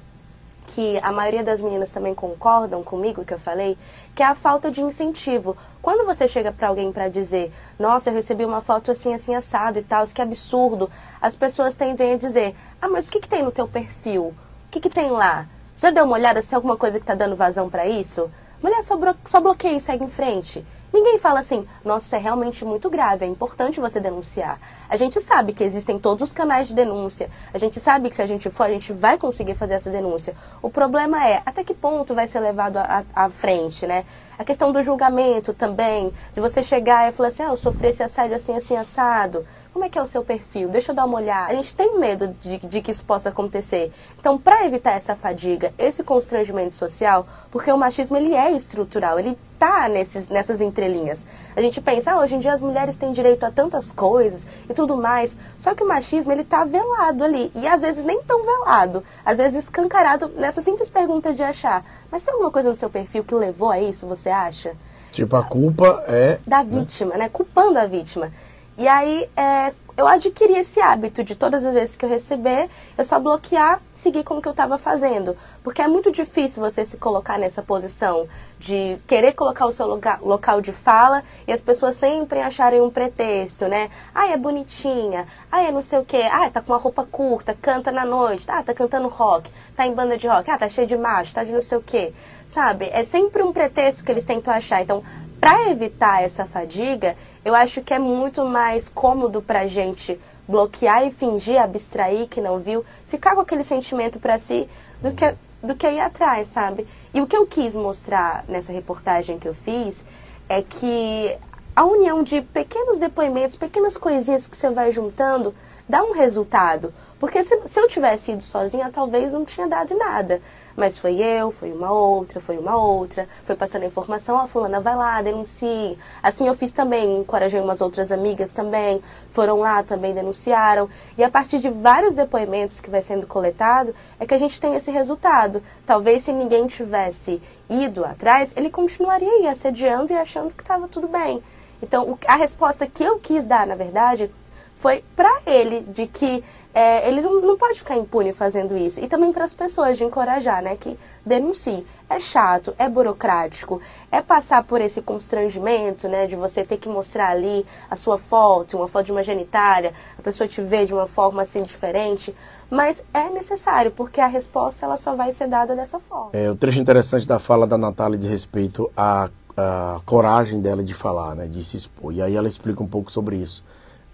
que a maioria das meninas também concordam comigo que eu falei, que é a falta de incentivo. Quando você chega para alguém para dizer, nossa, eu recebi uma foto assim, assim, assado e tal, que absurdo, as pessoas tendem a dizer, ah, mas o que, que tem no teu perfil? O que, que tem lá? Já deu uma olhada se tem alguma coisa que está dando vazão para isso? Mulher, só, só bloqueia e segue em frente. Ninguém fala assim, nossa, isso é realmente muito grave, é importante você denunciar. A gente sabe que existem todos os canais de denúncia. A gente sabe que se a gente for, a gente vai conseguir fazer essa denúncia. O problema é até que ponto vai ser levado à frente, né? A questão do julgamento também, de você chegar e falar assim, ah, eu sofri esse assédio assim, assim, assado. Como é que é o seu perfil? Deixa eu dar uma olhada. A gente tem medo de, de que isso possa acontecer. Então, para evitar essa fadiga, esse constrangimento social, porque o machismo ele é estrutural, ele tá nesses, nessas entrelinhas. A gente pensa, ah, hoje em dia as mulheres têm direito a tantas coisas e tudo mais. Só que o machismo ele tá velado ali e às vezes nem tão velado, às vezes escancarado nessa simples pergunta de achar. Mas tem alguma coisa no seu perfil que levou a isso? Você acha? Tipo, a culpa é. Da vítima, né? Culpando a vítima. E aí, é, eu adquiri esse hábito de todas as vezes que eu receber, eu só bloquear, seguir como que eu estava fazendo. Porque é muito difícil você se colocar nessa posição de querer colocar o seu local, local de fala e as pessoas sempre acharem um pretexto, né? Ah, é bonitinha. Ah, é não sei o quê. Ah, tá com uma roupa curta, canta na noite. Ah, tá cantando rock. Tá em banda de rock. Ah, tá cheio de macho, tá de não sei o quê. Sabe? É sempre um pretexto que eles tentam achar. Então, para evitar essa fadiga, eu acho que é muito mais cômodo para a gente bloquear e fingir, abstrair que não viu, ficar com aquele sentimento para si, do que, do que ir atrás, sabe? E o que eu quis mostrar nessa reportagem que eu fiz é que a união de pequenos depoimentos, pequenas coisinhas que você vai juntando, dá um resultado. Porque se, se eu tivesse ido sozinha, talvez não tinha dado nada. Mas foi eu, foi uma outra, foi uma outra, foi passando a informação, a fulana vai lá, denuncie. Assim eu fiz também, encorajei umas outras amigas também, foram lá também, denunciaram. E a partir de vários depoimentos que vai sendo coletado, é que a gente tem esse resultado. Talvez se ninguém tivesse ido atrás, ele continuaria aí assediando e achando que estava tudo bem. Então, a resposta que eu quis dar, na verdade, foi para ele de que é, ele não, não, pode ficar impune fazendo isso. E também para as pessoas de encorajar, né? Que denuncie. É chato, é burocrático, é passar por esse constrangimento, né? De você ter que mostrar ali a sua foto, uma foto de uma genitália, a pessoa te vê de uma forma assim diferente. Mas é necessário, porque a resposta ela só vai ser dada dessa forma. É, o trecho interessante da fala da Natália de respeito à, à coragem dela de falar, né? De se expor. E aí ela explica um pouco sobre isso.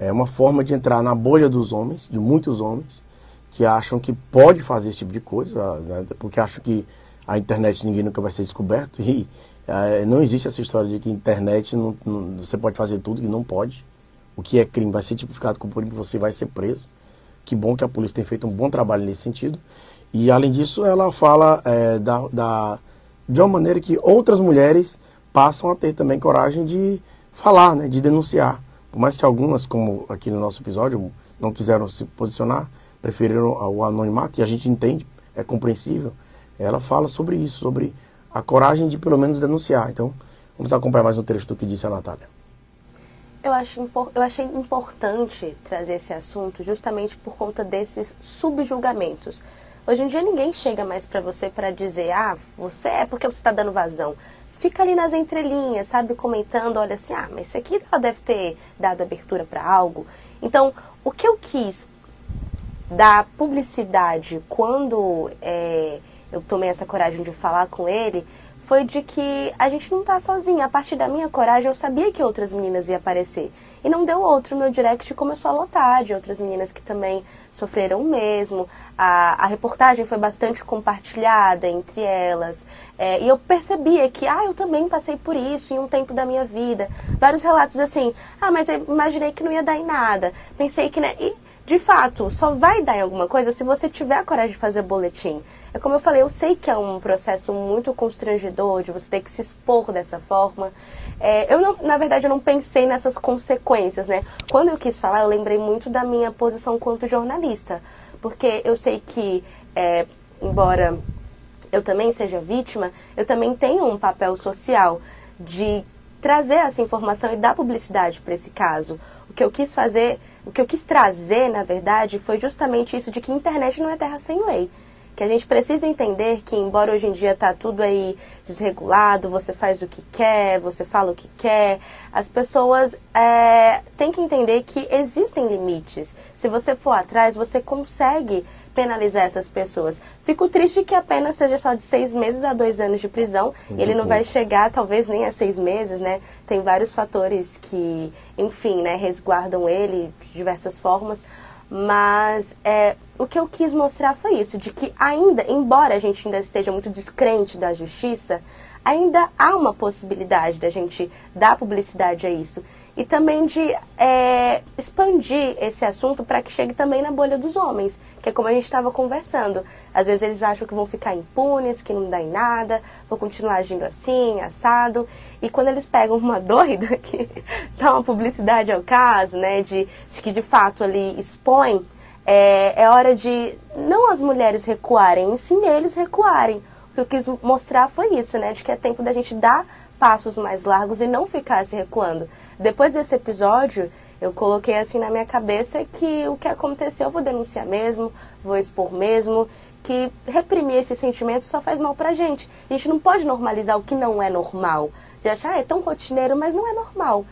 É uma forma de entrar na bolha dos homens, de muitos homens, que acham que pode fazer esse tipo de coisa, né? porque acham que a internet ninguém nunca vai ser descoberto. E é, não existe essa história de que internet não, não, você pode fazer tudo e não pode. O que é crime vai ser tipificado como crime, você vai ser preso. Que bom que a polícia tem feito um bom trabalho nesse sentido. E além disso, ela fala é, da, da, de uma maneira que outras mulheres passam a ter também coragem de falar, né, de denunciar. Por mais que algumas, como aqui no nosso episódio, não quiseram se posicionar, preferiram o anonimato, e a gente entende, é compreensível, ela fala sobre isso, sobre a coragem de pelo menos denunciar. Então, vamos acompanhar mais um trecho do que disse a Natália. Eu, acho, eu achei importante trazer esse assunto justamente por conta desses subjulgamentos. Hoje em dia ninguém chega mais para você para dizer, ah, você é porque você está dando vazão. Fica ali nas entrelinhas, sabe, comentando, olha assim, ah, mas isso aqui ela deve ter dado abertura para algo. Então, o que eu quis da publicidade quando é, eu tomei essa coragem de falar com ele foi de que a gente não tá sozinha. A partir da minha coragem, eu sabia que outras meninas iam aparecer. E não deu outro. Meu direct começou a lotar de outras meninas que também sofreram o mesmo. A, a reportagem foi bastante compartilhada entre elas. É, e eu percebia que, ah, eu também passei por isso em um tempo da minha vida. Vários relatos assim, ah, mas eu imaginei que não ia dar em nada. Pensei que, né? E, de fato, só vai dar em alguma coisa se você tiver a coragem de fazer boletim. É como eu falei, eu sei que é um processo muito constrangedor de você ter que se expor dessa forma. É, eu não, na verdade, eu não pensei nessas consequências, né? Quando eu quis falar, eu lembrei muito da minha posição quanto jornalista, porque eu sei que, é, embora eu também seja vítima, eu também tenho um papel social de trazer essa informação e dar publicidade para esse caso. O que eu quis fazer o que eu quis trazer, na verdade, foi justamente isso de que internet não é terra sem lei. Que a gente precisa entender que, embora hoje em dia tá tudo aí desregulado, você faz o que quer, você fala o que quer, as pessoas é, têm que entender que existem limites. Se você for atrás, você consegue penalizar essas pessoas. Fico triste que a pena seja só de seis meses a dois anos de prisão. e ele não vai chegar, talvez, nem a seis meses, né? Tem vários fatores que, enfim, né, resguardam ele de diversas formas. Mas é, o que eu quis mostrar foi isso, de que ainda, embora a gente ainda esteja muito descrente da justiça, ainda há uma possibilidade da gente dar publicidade a isso e também de é, expandir esse assunto para que chegue também na bolha dos homens, que é como a gente estava conversando. Às vezes eles acham que vão ficar impunes, que não dá em nada, vão continuar agindo assim, assado. E quando eles pegam uma doida que dá uma publicidade ao caso, né, de, de que de fato ali expõe, é, é hora de não as mulheres recuarem, e sim eles recuarem. O que eu quis mostrar foi isso, né, de que é tempo da gente dar passos mais largos e não ficar se recuando. Depois desse episódio, eu coloquei assim na minha cabeça que o que aconteceu eu vou denunciar mesmo, vou expor mesmo, que reprimir esses sentimentos só faz mal pra gente. A gente não pode normalizar o que não é normal. De achar, ah, é tão rotineiro, mas não é normal.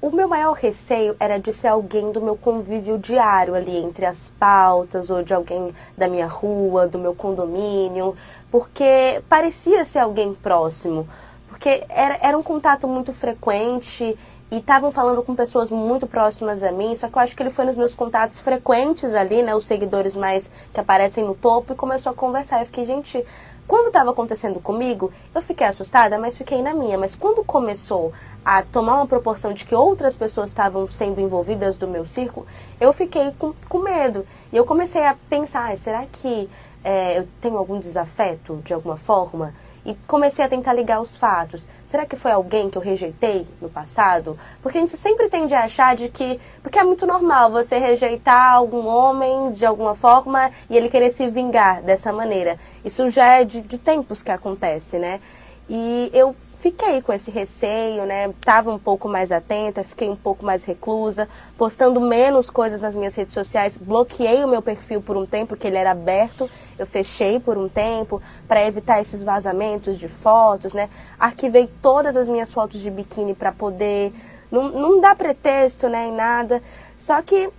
O meu maior receio era de ser alguém do meu convívio diário ali, entre as pautas, ou de alguém da minha rua, do meu condomínio, porque parecia ser alguém próximo porque era, era um contato muito frequente e estavam falando com pessoas muito próximas a mim, só que eu acho que ele foi nos meus contatos frequentes ali, né, os seguidores mais que aparecem no topo, e começou a conversar. Eu fiquei, gente, quando estava acontecendo comigo, eu fiquei assustada, mas fiquei na minha. Mas quando começou a tomar uma proporção de que outras pessoas estavam sendo envolvidas do meu círculo, eu fiquei com, com medo. E eu comecei a pensar, será que é, eu tenho algum desafeto de alguma forma? E comecei a tentar ligar os fatos. Será que foi alguém que eu rejeitei no passado? Porque a gente sempre tende a achar de que. Porque é muito normal você rejeitar algum homem de alguma forma e ele querer se vingar dessa maneira. Isso já é de, de tempos que acontece, né? E eu fiquei com esse receio, né? Tava um pouco mais atenta, fiquei um pouco mais reclusa, postando menos coisas nas minhas redes sociais. Bloqueei o meu perfil por um tempo, porque ele era aberto. Eu fechei por um tempo para evitar esses vazamentos de fotos, né? Arquivei todas as minhas fotos de biquíni para poder não, não dá pretexto, né, em nada. Só que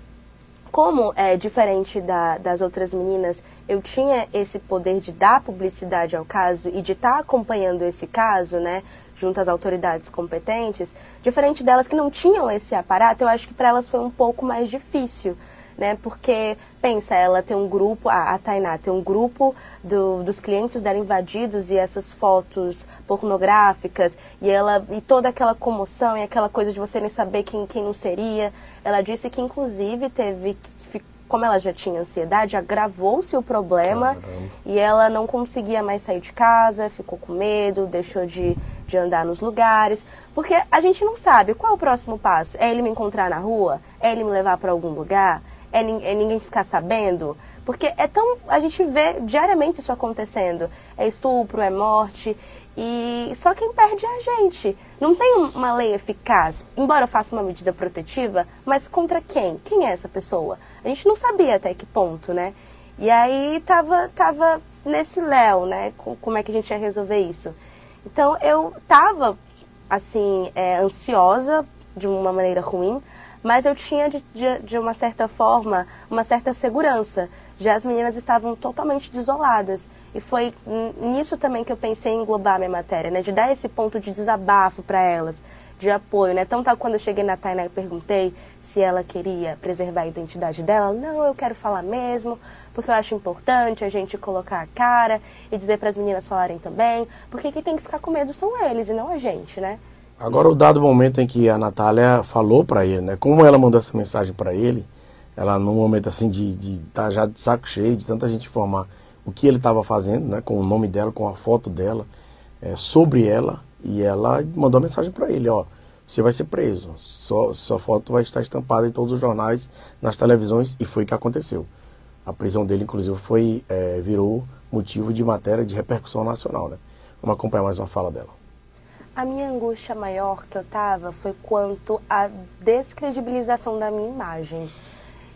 como é diferente da, das outras meninas, eu tinha esse poder de dar publicidade ao caso e de estar tá acompanhando esse caso, né, junto às autoridades competentes, diferente delas que não tinham esse aparato, eu acho que para elas foi um pouco mais difícil né? Porque, pensa, ela tem um grupo, a, a Tainá tem um grupo do, dos clientes dela invadidos e essas fotos pornográficas e ela e toda aquela comoção e aquela coisa de você nem saber quem, quem não seria. Ela disse que, inclusive, teve que como ela já tinha ansiedade, agravou-se o problema Caramba. e ela não conseguia mais sair de casa, ficou com medo, deixou de, de andar nos lugares. Porque a gente não sabe qual é o próximo passo. É ele me encontrar na rua? É ele me levar para algum lugar? É, é ninguém ficar sabendo? Porque é tão. A gente vê diariamente isso acontecendo. É estupro, é morte. E só quem perde é a gente. Não tem uma lei eficaz, embora faça uma medida protetiva, mas contra quem? Quem é essa pessoa? A gente não sabia até que ponto, né? E aí tava, tava nesse léu, né? Como é que a gente ia resolver isso? Então eu tava, assim, é, ansiosa de uma maneira ruim, mas eu tinha, de, de, de, uma certa forma, uma certa segurança. Já as meninas estavam totalmente desoladas. E foi nisso também que eu pensei em englobar minha matéria, né? De dar esse ponto de desabafo para elas, de apoio, né? Tá, quando eu cheguei na Tainá e perguntei se ela queria preservar a identidade dela, não, eu quero falar mesmo, porque eu acho importante a gente colocar a cara e dizer para as meninas falarem também, porque quem tem que ficar com medo são eles e não a gente, né? Agora, o dado momento em que a Natália falou para ele, né? Como ela mandou essa mensagem para ele, ela num momento assim de tá já de saco cheio, de tanta gente informar o que ele estava fazendo, né? Com o nome dela, com a foto dela, é, sobre ela, e ela mandou uma mensagem para ele, ó, você vai ser preso, sua, sua foto vai estar estampada em todos os jornais, nas televisões, e foi o que aconteceu. A prisão dele, inclusive, foi é, virou motivo de matéria de repercussão nacional, né? Vamos acompanhar mais uma fala dela. A minha angústia maior que eu tava foi quanto à descredibilização da minha imagem.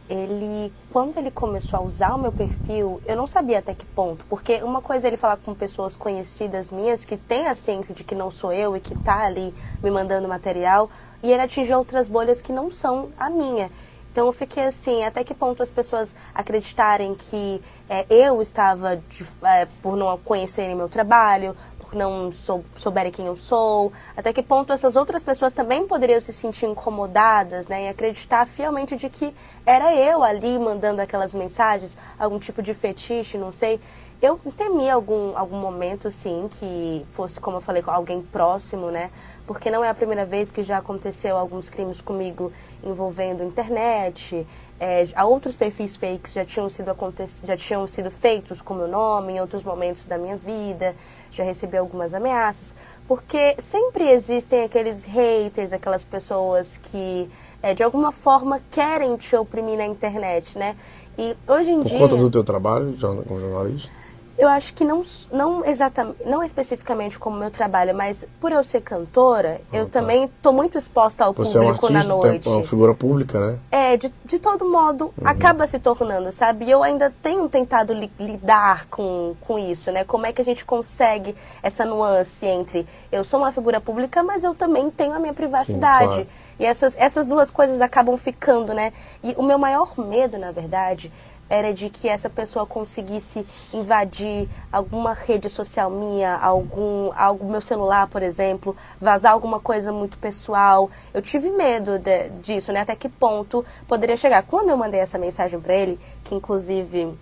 Ele, quando ele começou a usar o meu perfil, eu não sabia até que ponto, porque uma coisa é ele falar com pessoas conhecidas minhas que têm a ciência de que não sou eu e que tá ali me mandando material, e ele atingir outras bolhas que não são a minha. Então eu fiquei assim, até que ponto as pessoas acreditarem que é, eu estava, de, é, por não conhecerem meu trabalho, não sou, souberem quem eu sou, até que ponto essas outras pessoas também poderiam se sentir incomodadas, né, e acreditar fielmente de que era eu ali mandando aquelas mensagens, algum tipo de fetiche, não sei. Eu temi algum, algum momento, sim, que fosse, como eu falei, com alguém próximo, né? Porque não é a primeira vez que já aconteceu alguns crimes comigo envolvendo internet, é, outros perfis fakes já tinham sido já tinham sido feitos com meu nome em outros momentos da minha vida, já recebi algumas ameaças, porque sempre existem aqueles haters, aquelas pessoas que é, de alguma forma querem te oprimir na internet, né? E hoje em Por dia. Por conta do teu trabalho como jornalista? Eu acho que não, não exatamente, não especificamente como meu trabalho, mas por eu ser cantora, ah, eu tá. também estou muito exposta ao Você público é um artista, na noite. É uma figura pública, né? É, de, de todo modo, uhum. acaba se tornando, sabe? E eu ainda tenho tentado li, lidar com, com isso, né? Como é que a gente consegue essa nuance entre eu sou uma figura pública, mas eu também tenho a minha privacidade. Sim, claro. E essas, essas duas coisas acabam ficando, né? E o meu maior medo, na verdade, era de que essa pessoa conseguisse invadir alguma rede social minha, algum algo meu celular, por exemplo, vazar alguma coisa muito pessoal. Eu tive medo de, disso, né? Até que ponto poderia chegar. Quando eu mandei essa mensagem para ele, que inclusive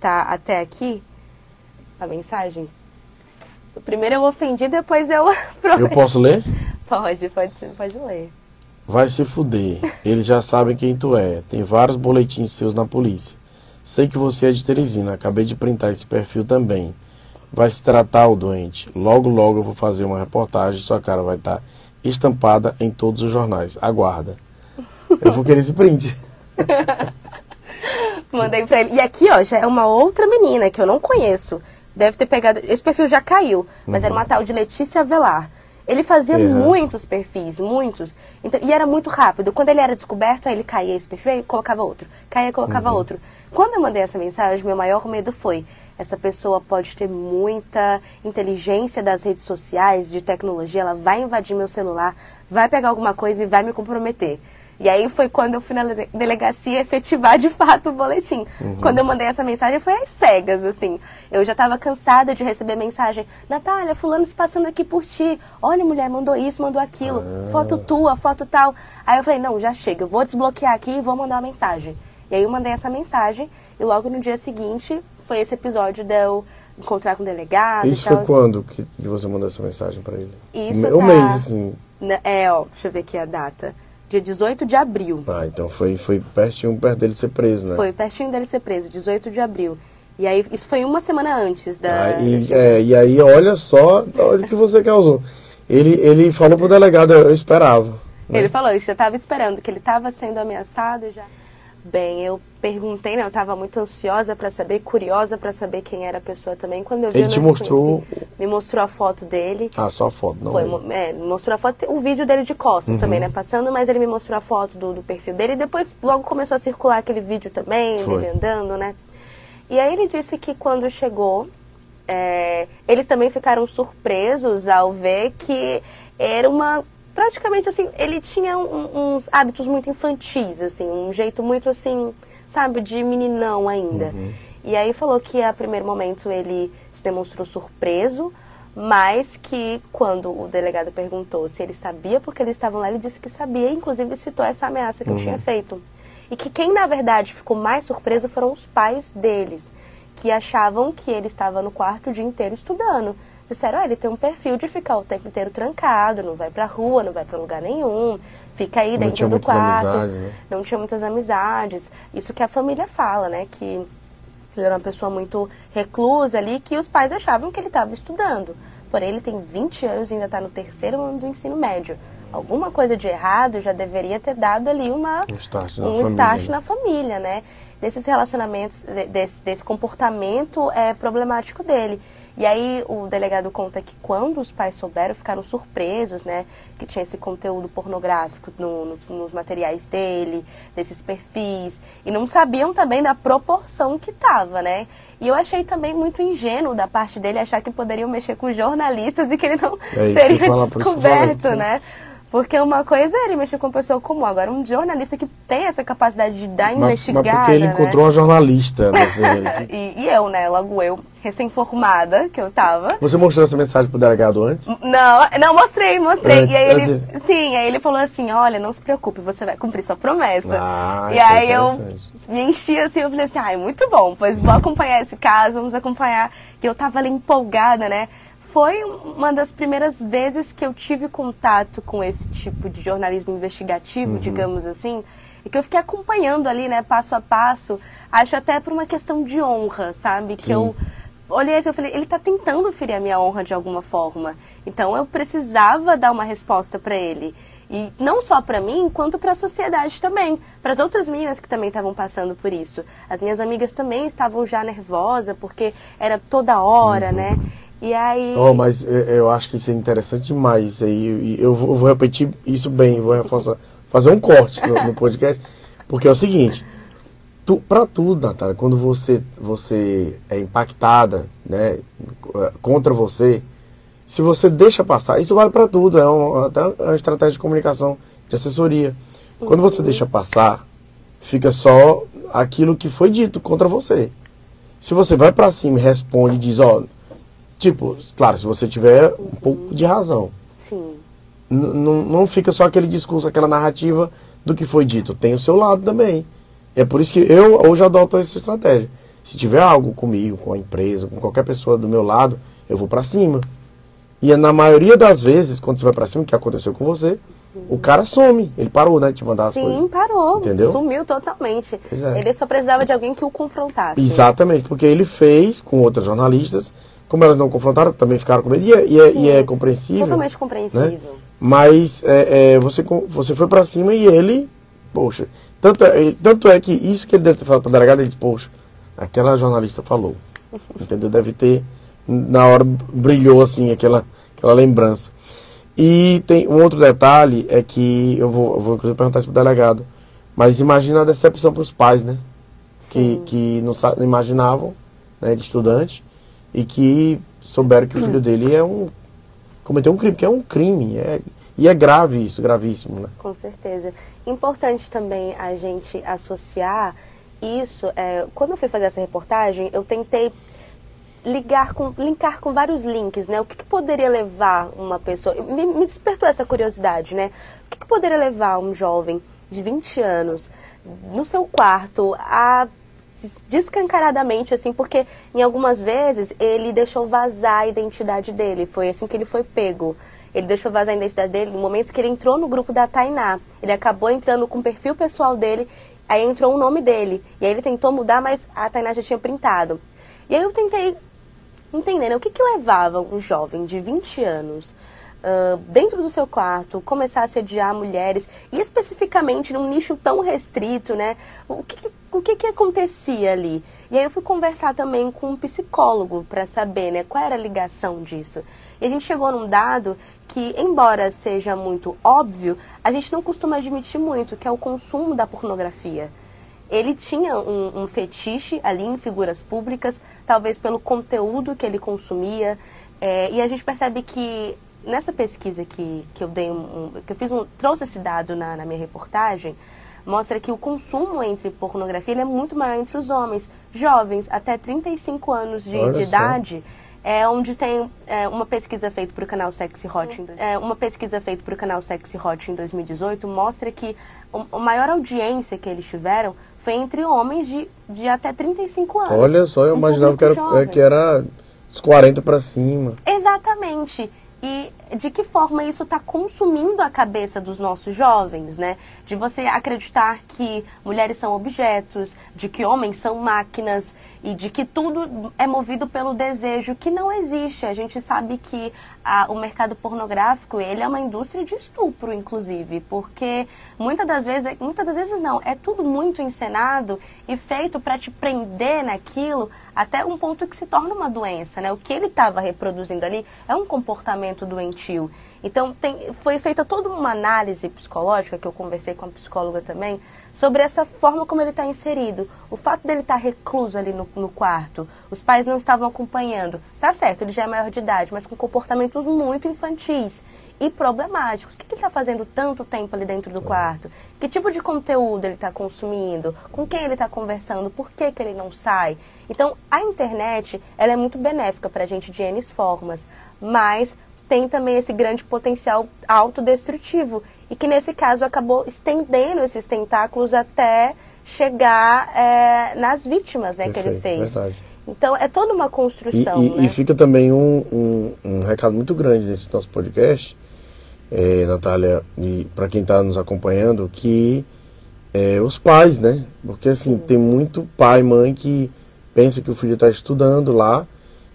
tá até aqui a mensagem. Primeiro eu ofendi, depois eu Eu posso ler? Pode, pode, pode ler. Vai se fuder. Eles já sabem quem tu é. Tem vários boletins seus na polícia. Sei que você é de Teresina, acabei de printar esse perfil também. Vai se tratar o doente. Logo, logo eu vou fazer uma reportagem, sua cara vai estar estampada em todos os jornais. Aguarda. Eu vou querer esse print. Mandei pra ele. E aqui, ó, já é uma outra menina que eu não conheço. Deve ter pegado. Esse perfil já caiu, mas uhum. era uma tal de Letícia Velar. Ele fazia uhum. muitos perfis, muitos. Então, e era muito rápido. Quando ele era descoberto, aí ele caía esse perfil e colocava outro. Caía e colocava uhum. outro. Quando eu mandei essa mensagem, meu maior medo foi: essa pessoa pode ter muita inteligência das redes sociais, de tecnologia, ela vai invadir meu celular, vai pegar alguma coisa e vai me comprometer. E aí foi quando eu fui na delegacia efetivar de fato o boletim. Uhum. Quando eu mandei essa mensagem foi às cegas, assim. Eu já estava cansada de receber mensagem, Natália, fulano se passando aqui por ti. Olha, mulher, mandou isso, mandou aquilo. Ah. Foto tua, foto tal. Aí eu falei, não, já chega, eu vou desbloquear aqui e vou mandar uma mensagem. E aí eu mandei essa mensagem e logo no dia seguinte foi esse episódio de eu encontrar com o delegado. Isso foi quando que, que, você mandou essa mensagem para ele? Isso um tá... mês, assim. É, ó, deixa eu ver aqui a data dia 18 de abril. Ah, então foi, foi pertinho perto dele ser preso, né? Foi pertinho dele ser preso, 18 de abril. E aí, isso foi uma semana antes da. Ah, e, é, e aí, olha só, olha o que você causou. Ele, ele falou pro delegado, eu esperava. Né? Ele falou, eu já estava esperando, que ele estava sendo ameaçado já. Bem, eu perguntei, né? Eu estava muito ansiosa para saber, curiosa para saber quem era a pessoa também. Quando eu vi, Ele eu te mostrou- reconheci. Me mostrou a foto dele. Ah, só a foto, não. Foi, ele. é, mostrou a foto, o vídeo dele de costas também, Uhum. né? Passando, mas ele me mostrou a foto do, do perfil dele e depois logo começou a circular aquele vídeo também, Foi. dele andando, né? E aí ele disse que quando chegou, é, eles também ficaram surpresos ao ver que era uma. Praticamente assim, ele tinha um- uns hábitos muito infantis, assim, um jeito muito assim, sabe, de meninão ainda. E aí falou que a primeiro momento ele se demonstrou surpreso, mas que quando o delegado perguntou se ele sabia porque eles estavam lá, ele disse que sabia, inclusive citou essa ameaça que eu tinha feito. E que quem na verdade ficou mais surpreso foram os pais deles, que achavam que ele estava no quarto o dia inteiro estudando. Disseram, ah, ele tem um perfil de ficar o tempo inteiro trancado, não vai pra rua, não vai pra lugar nenhum, fica aí Não dentro do quarto amizades, né? não tinha muitas amizades. Isso que a família fala, né? Que ele era uma pessoa muito reclusa ali, que os pais achavam que ele estava estudando. Porém, ele tem 20 anos e ainda está no terceiro ano do ensino médio. Alguma coisa de errado já deveria ter dado ali uma, Um start na um família, start né? na família, né? Desses relacionamentos, de- desse, desse comportamento é, problemático dele. E aí o delegado conta que quando os pais souberam, ficaram surpresos, né? Que tinha esse conteúdo pornográfico no- nos, nos materiais dele, desses perfis. E não sabiam também da proporção que tava, né? E eu achei também muito ingênuo da parte dele achar que poderiam mexer com jornalistas e que ele não É seria descoberto, né? Porque uma coisa é ele mexer com uma pessoa comum, agora um jornalista que tem essa capacidade de dar Mas, mas investigada, porque ele né? encontrou uma jornalista. nesse- E, e eu, né? Logo eu, recém-formada, que eu tava. Você mostrou essa mensagem pro delegado antes? Não, não, mostrei, mostrei. Antes, e aí ele, antes. sim, aí ele falou assim, olha, não se preocupe, você vai cumprir sua promessa. Ah, e isso é aí eu me enchi assim, eu falei assim, ai, muito bom, pois vou acompanhar esse caso, vamos acompanhar. E eu tava ali empolgada, né? Foi uma das primeiras vezes que eu tive contato com esse tipo de jornalismo investigativo, Uhum. digamos assim, e que eu fiquei acompanhando ali, né, passo a passo, acho até por uma questão de honra, sabe? Que Sim. eu olhei assim, eu falei, ele está tentando ferir a minha honra de alguma forma. Então eu precisava dar uma resposta para ele. E não só para mim, quanto para a sociedade também, para as outras meninas que também estavam passando por isso. As minhas amigas também estavam já nervosas porque era toda hora, né? E aí Oh, mas eu, eu acho que isso é interessante demais. Aí, eu, vou, eu vou repetir isso bem, vou reforçar, fazer um corte no, no podcast, porque é o seguinte, tu, pra tudo, Natália, quando você, você é impactada, né, contra você, se você deixa passar, isso vale pra tudo, é um, até uma estratégia de comunicação, de assessoria. Quando você deixa passar, fica só aquilo que foi dito contra você. Se você vai pra cima e responde e diz, ó, tipo, claro, se você tiver um pouco de razão. sim, N- não- não fica só aquele discurso, aquela narrativa do que foi dito. Tem o seu lado também. É por isso que eu hoje adoto essa estratégia. Se tiver algo comigo, com a empresa, com qualquer pessoa do meu lado, eu vou pra cima. E é na maioria das vezes, quando você vai pra cima, que aconteceu com você, o cara some. Ele parou, né, de mandar as sim, coisas. parou, Entendeu? sumiu totalmente. É. Ele só precisava de alguém que o confrontasse. Exatamente, porque ele fez com outras jornalistas, como elas não confrontaram, também ficaram com medo, e é, e é- e é compreensível. Totalmente compreensível. Mas é, é, você, você foi pra cima e ele, poxa, tanto é, tanto é que isso que ele deve ter falado pro delegado, ele disse, poxa, aquela jornalista falou. Entendeu? Deve ter, na hora brilhou assim aquela, aquela lembrança. E tem um outro detalhe, é que eu vou, eu vou inclusive perguntar isso pro delegado, mas imagina a decepção pros pais, né? Que, Sim. que não, sa- não imaginavam, né, de estudante, e que souberam que o filho dele é um cometeu um crime, que é um crime. É, e é grave isso, gravíssimo, né? Com certeza. Importante também a gente associar isso. é, quando eu fui fazer essa reportagem, eu tentei ligar com, linkar com vários links, né? O que, que poderia levar uma pessoa. Me, me despertou essa curiosidade, né? O que, que poderia levar um jovem de 20 anos no seu quarto a descancaradamente, assim, porque em algumas vezes ele deixou vazar a identidade dele. Foi assim que ele foi pego. Ele deixou vazar a identidade dele no momento que ele entrou no grupo da Tainá. Ele acabou entrando com o perfil pessoal dele, aí entrou o nome dele. E aí ele tentou mudar, mas a Tainá já tinha printado. E aí eu tentei entender né, o que, que levava um jovem de 20 anos dentro do seu quarto, começar a assediar mulheres, e especificamente num nicho tão restrito, né? O que, o que, que acontecia ali? E aí eu fui conversar também com um psicólogo para saber né, qual era a ligação disso. E a gente chegou num dado que, embora seja muito óbvio, a gente não costuma admitir muito, que é o consumo da pornografia. Ele tinha um, um fetiche ali em figuras públicas, talvez pelo conteúdo que ele consumia, é, e a gente percebe que nessa pesquisa que, que eu dei um, que eu fiz um, trouxe esse dado na, na minha reportagem, mostra que o consumo entre pornografia é muito maior entre os homens, jovens, até 35 anos de, de idade. É onde tem é, uma pesquisa feita para o canal Sexy Hot, em, é, uma pesquisa feita para o canal Sexy Hot em 2018 mostra que a maior audiência que eles tiveram foi entre homens de, de até 35 anos. Olha só, eu um imaginava que era, é, que era os 40 para cima. Exatamente e de que forma isso está consumindo a cabeça dos nossos jovens, né? De você acreditar que mulheres são objetos, de que homens são máquinas e de que tudo é movido pelo desejo que não existe. A gente sabe que a, o mercado pornográfico ele é uma indústria de estupro, inclusive, porque muitas das vezes, muitas das vezes não, é tudo muito encenado e feito para te prender naquilo até um ponto que se torna uma doença, né? O que ele estava reproduzindo ali é um comportamento doentio. Então, tem, foi feita toda uma análise psicológica, que eu conversei com a psicóloga também, sobre essa forma como ele está inserido. O fato dele estar tá recluso ali no, no, quarto, os pais não estavam acompanhando. Tá certo, ele já é maior de idade, mas com comportamentos muito infantis e problemáticos. O que, que ele está fazendo tanto tempo ali dentro do quarto? Que tipo de conteúdo ele está consumindo? Com quem ele está conversando? Por que, que ele não sai? Então, a internet ela é muito benéfica para a gente de N formas, mas tem também esse grande potencial autodestrutivo e que nesse caso acabou estendendo esses tentáculos até chegar é, nas vítimas né, Perfeito, que ele fez. Verdade. Então é toda uma construção. E, e, né? e fica também um, um, um, recado muito grande nesse nosso podcast, é, Natália, e para quem está nos acompanhando, que é, os pais, né? Porque assim, Sim. tem muito pai e mãe que pensa que o filho está estudando lá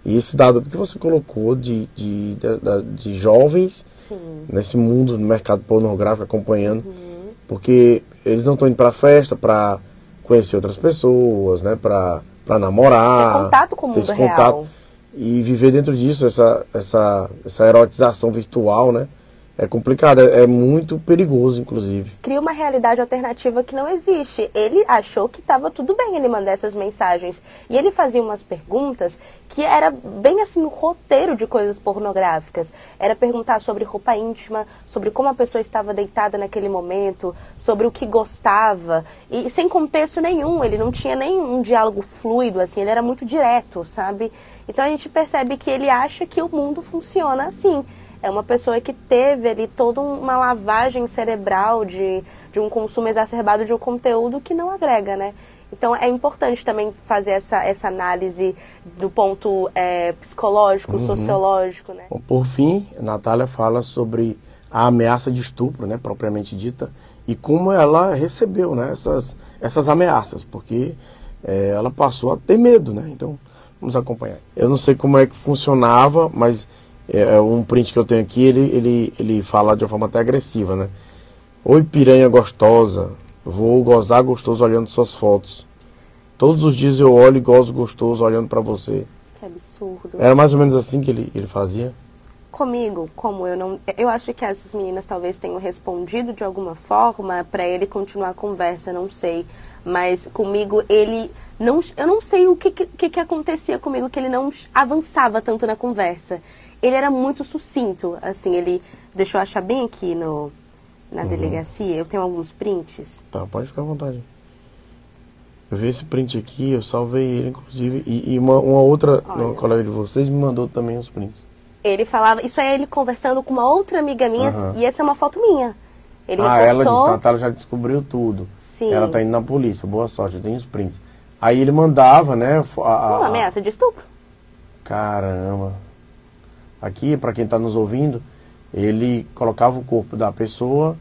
e esse dado que você colocou de, de, de, de jovens Sim. nesse mundo do mercado pornográfico acompanhando, uhum. porque eles não estão indo para festa para conhecer outras pessoas, né, para namorar, ter contato com o mundo real. e viver dentro disso essa essa essa erotização virtual, né? É complicado, é, é, muito perigoso, inclusive. Cria uma realidade alternativa que não existe. Ele achou que estava tudo bem ele mandar essas mensagens. E ele fazia umas perguntas que era bem assim, um roteiro de coisas pornográficas. Era perguntar sobre roupa íntima, sobre como a pessoa estava deitada naquele momento, sobre o que gostava. E sem contexto nenhum, ele não tinha nenhum diálogo fluido, assim, ele era muito direto, sabe? Então a gente percebe que ele acha que o mundo funciona assim. É uma pessoa que teve ali toda uma lavagem cerebral de, de um consumo exacerbado de um conteúdo que não agrega, né? Então é importante também fazer essa, essa análise do ponto é, psicológico, uhum. sociológico, né? Bom, por fim, a Natália fala sobre a ameaça de estupro, né, propriamente dita, e como ela recebeu né, essas, essas ameaças, porque é, ela passou a ter medo, né? Então, vamos acompanhar. Eu não sei como é que funcionava, mas é, é, um print que eu tenho aqui, ele, ele, ele fala de uma forma até agressiva, né? Oi, piranha gostosa, vou gozar gostoso olhando suas fotos. Todos os dias eu olho e gozo gostoso olhando para você. Que absurdo. Era mais ou menos assim que ele, ele fazia? Comigo, como eu não. Eu acho que essas meninas talvez tenham respondido de alguma forma para ele continuar a conversa, não sei. Mas comigo ele não. Eu não sei o que, que, que acontecia comigo, que ele não avançava tanto na conversa ele era muito sucinto, assim, ele deixou achar bem aqui no, na uhum. delegacia, eu tenho alguns prints. Tá, pode ficar à vontade. Eu vi esse print aqui, eu salvei ele, inclusive, e, e uma, uma, outra uma colega de vocês me mandou também os prints. Ele falava, isso é ele conversando com uma outra amiga minha, uhum. e essa é uma foto minha. Ele ah, reportou... ela disse, Natália já descobriu tudo. Sim. Ela tá indo na polícia, boa sorte, eu tenho os prints. Aí ele mandava, né? A, a... Uma ameaça de estupro. Caramba aqui, para quem está nos ouvindo, ele colocava o corpo da pessoa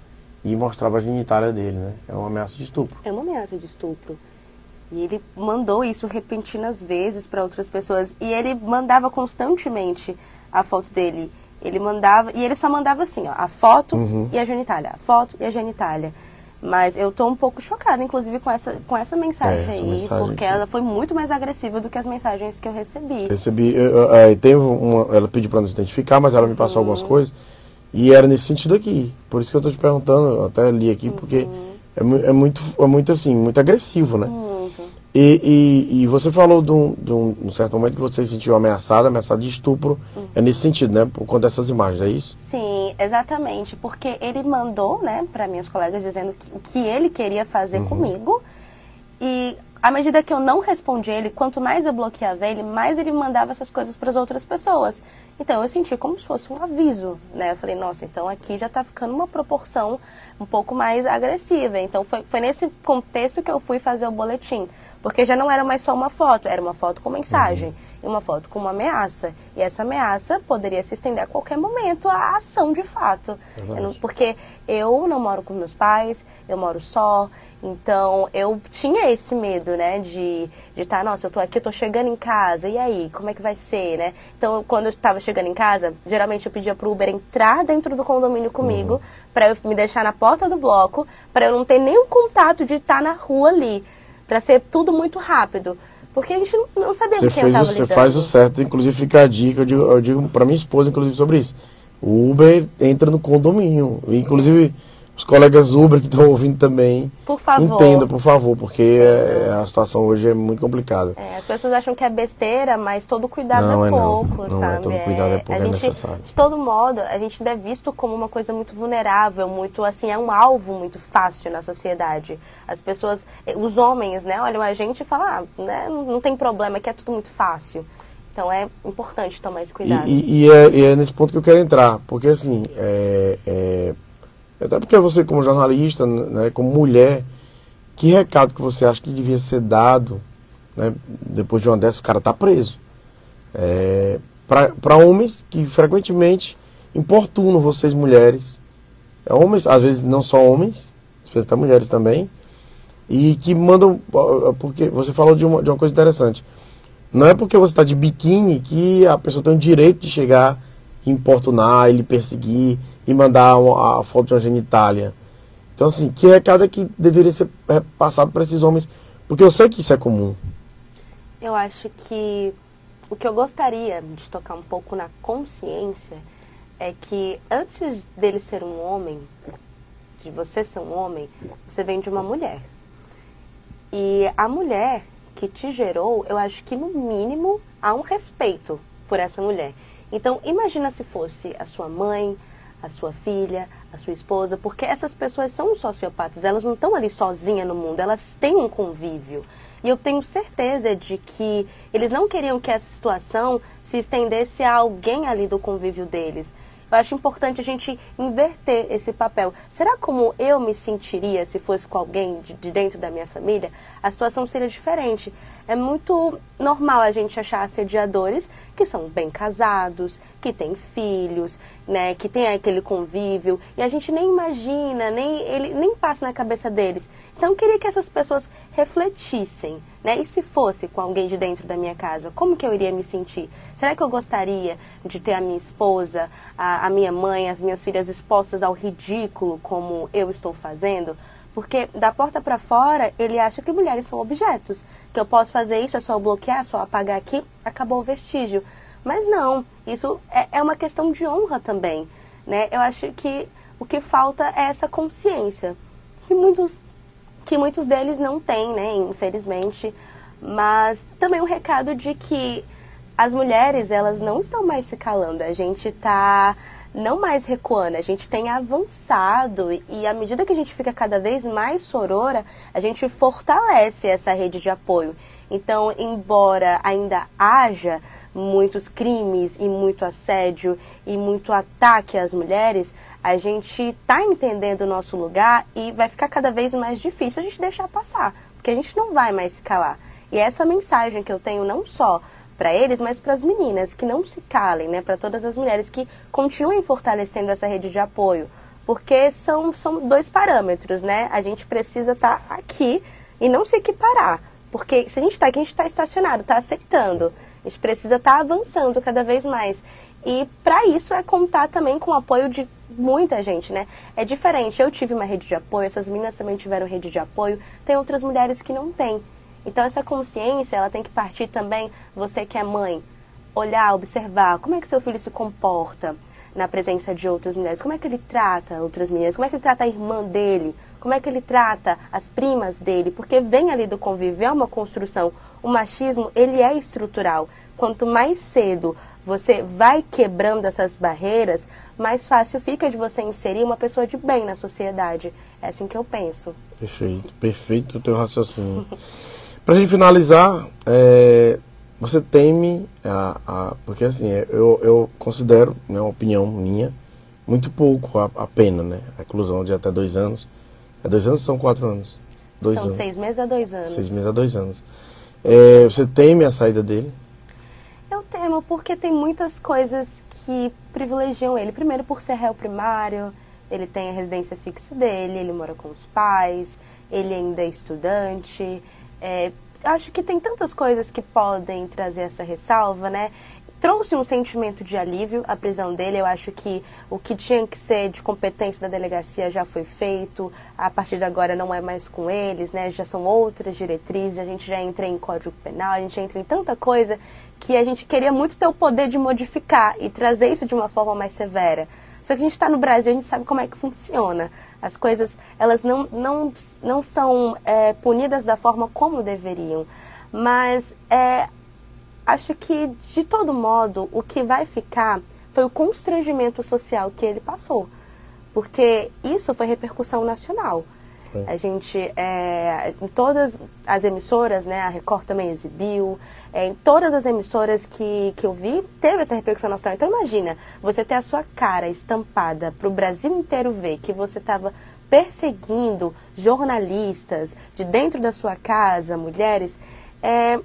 e mostrava a genitália dele, né? É uma ameaça de estupro. É uma ameaça de estupro. E ele mandou isso repentinas vezes para outras pessoas. E ele mandava constantemente a foto dele Ele mandava, e ele só mandava assim, ó, a foto Uhum. e a genitália, a foto e a genitália. Mas eu tô um pouco chocada, inclusive, com essa, com essa mensagem É, essa aí, mensagem porque aqui. ela foi muito mais agressiva do que as mensagens que eu recebi. Recebi, eu- eu- é, teve uma, ela pediu para não se identificar, mas ela me passou Uhum. algumas coisas e era nesse sentido aqui. Por isso que eu tô te perguntando, eu até li aqui, porque Uhum. é, mu- é muito, é muito assim, muito agressivo, né? Muito. E, e, e você falou de um, de um, certo momento que você se sentiu ameaçada, ameaçada de estupro. Uhum. É nesse sentido, né? Por conta dessas imagens, é isso? Sim, exatamente, porque ele mandou, né, para minhas colegas dizendo que, o que ele queria fazer comigo. E à medida que eu não respondia ele, quanto mais eu bloqueava ele, mais ele mandava essas coisas para as outras pessoas. Então eu senti como se fosse um aviso, né? Eu falei, nossa, então aqui já tá ficando uma proporção um pouco mais agressiva. Então foi, foi nesse contexto que eu fui fazer o boletim. Porque já não era mais só uma foto, era uma foto com mensagem e uma foto com uma ameaça. E essa ameaça poderia se estender a qualquer momento à ação de fato. Não- porque eu não moro com meus pais, eu moro só, então eu tinha esse medo, né, de de estar, nossa, eu tô aqui, eu tô chegando em casa, e aí, como é que vai ser, né? Então, quando eu estava chegando em casa, geralmente eu pedia pro Uber entrar dentro do condomínio comigo, pra eu me deixar na porta do bloco, pra eu não ter nenhum contato de estar na rua ali, Pra ser tudo muito rápido. Porque a gente não- sabia Você, quem eu fez o, tava você lidando. faz o certo, inclusive fica a dica, eu digo, eu digo pra minha esposa, inclusive, sobre isso. O Uber entra no condomínio. Inclusive, os colegas Uber que estão ouvindo também. Por favor. Entenda, por favor, porque é, a situação hoje é muito complicada. É, as pessoas acham que é besteira, mas todo cuidado Não, é é pouco, Não é, sabe? todo cuidado é pouco, a é gente, necessário. De todo modo, a gente ainda é visto como uma coisa muito vulnerável, muito assim, é um alvo muito fácil na sociedade. As pessoas, eh, os homens, né, olham a gente e falam, ah, né, não tem problema, que é tudo muito fácil. Então é importante tomar esse cuidado. e- e é, e é nesse ponto que eu quero entrar, porque assim, é, é- até porque você como jornalista, né, como mulher, que recado que você acha que devia ser dado, né, depois de uma dessas, o cara tá preso, é, para homens que frequentemente importunam vocês mulheres, é, homens, às vezes não só homens, às vezes até mulheres também, e que mandam, porque você falou de uma, de uma coisa interessante, não é porque você está de biquíni que a pessoa tem o direito de chegar importunar, e lhe perseguir e mandar uma- a foto de uma genitália. Então, assim, que recado é que deveria ser é, passado para esses homens? Porque eu sei que isso é comum. Eu acho que o que eu gostaria de tocar um pouco na consciência é que antes dele ser um homem, de você ser um homem, você vem de uma mulher. E a mulher que te gerou, eu acho que no mínimo há um respeito por essa mulher. Então, imagina se fosse a sua mãe, a sua filha, a sua esposa, porque essas pessoas são sociopatas, elas não estão ali sozinhas no mundo, elas têm um convívio. E eu tenho certeza de que eles não queriam que essa situação se estendesse a alguém ali do convívio deles. Eu acho importante a gente inverter esse papel. Será como eu me sentiria se fosse com alguém de, de dentro da minha família? A situação seria diferente. É muito normal a gente achar assediadores que são bem casados, que têm filhos, né, que tem aquele convívio e a gente nem imagina, nem ele nem passa na cabeça deles. Então eu queria que essas pessoas refletissem, né? E se fosse com alguém de dentro da minha casa, como que eu iria me sentir? Será que eu gostaria de ter a minha esposa, a, a minha mãe, as minhas filhas expostas ao ridículo como eu estou fazendo? Porque da porta para fora, ele acha que mulheres são objetos. Que eu posso fazer isso, é só bloquear, é só apagar aqui, acabou o vestígio. Mas não, isso é, é uma questão de honra também. Né? Eu acho que o que falta é essa consciência. Que muitos, que muitos deles não têm, né? infelizmente. Mas também o recado de que as mulheres, elas não estão mais se calando. A gente está não mais recuando, a gente tem avançado e à medida que a gente fica cada vez mais sorora, a gente fortalece essa rede de apoio. Então, embora ainda haja muitos crimes e muito assédio e muito ataque às mulheres, a gente está entendendo o nosso lugar e vai ficar cada vez mais difícil a gente deixar passar, porque a gente não vai mais se calar. E essa mensagem que eu tenho não só para eles, mas para as meninas que não se calem, né? Para todas as mulheres que continuem fortalecendo essa rede de apoio, porque são, são dois parâmetros, né? A gente precisa estar tá aqui e não se equiparar, porque se a gente está aqui, a gente está estacionado, está aceitando. A gente precisa estar tá avançando cada vez mais. E para isso é contar também com o apoio de muita gente, né? É diferente. Eu tive uma rede de apoio, essas meninas também tiveram rede de apoio, tem outras mulheres que não têm. Então essa consciência, ela tem que partir também, você que é mãe, olhar, observar como é que seu filho se comporta na presença de outras mulheres, como é que ele trata outras meninas, como é que ele trata a irmã dele, como é que ele trata as primas dele, porque vem ali do convívio, é uma construção. O machismo, ele é estrutural. Quanto mais cedo você vai quebrando essas barreiras, mais fácil fica de você inserir uma pessoa de bem na sociedade. É assim que eu penso. Perfeito, perfeito o teu raciocínio. Para gente finalizar, é, você teme a, a, porque assim eu, eu considero, né, uma opinião minha, muito pouco a, a pena, né, a reclusão de até dois anos. É dois anos são quatro anos? Dois são anos. seis meses a dois anos. Seis meses a dois anos. É, você teme a saída dele? Eu temo porque tem muitas coisas que privilegiam ele. Primeiro, por ser réu primário, ele tem a residência fixa dele, ele mora com os pais, ele ainda é estudante. É, acho que tem tantas coisas que podem trazer essa ressalva, né? trouxe um sentimento de alívio à prisão dele. Eu acho que o que tinha que ser de competência da delegacia já foi feito. A partir de agora não é mais com eles, né? Já são outras diretrizes. A gente já entra em código penal, a gente entra em tanta coisa que a gente queria muito ter o poder de modificar e trazer isso de uma forma mais severa. Só que a gente está no Brasil, a gente sabe como é que funciona. As coisas, elas não, não, não são é, punidas da forma como deveriam. Mas é, acho que, de todo modo, o que vai ficar foi o constrangimento social que ele passou. Porque isso foi repercussão nacional. É. A gente, é, em todas as emissoras, né, a Record também exibiu, é, em todas as emissoras que, que eu vi, teve essa repercussão nacional. Então imagina, você ter a sua cara estampada para o Brasil inteiro ver que você estava perseguindo jornalistas de dentro da sua casa, mulheres, é,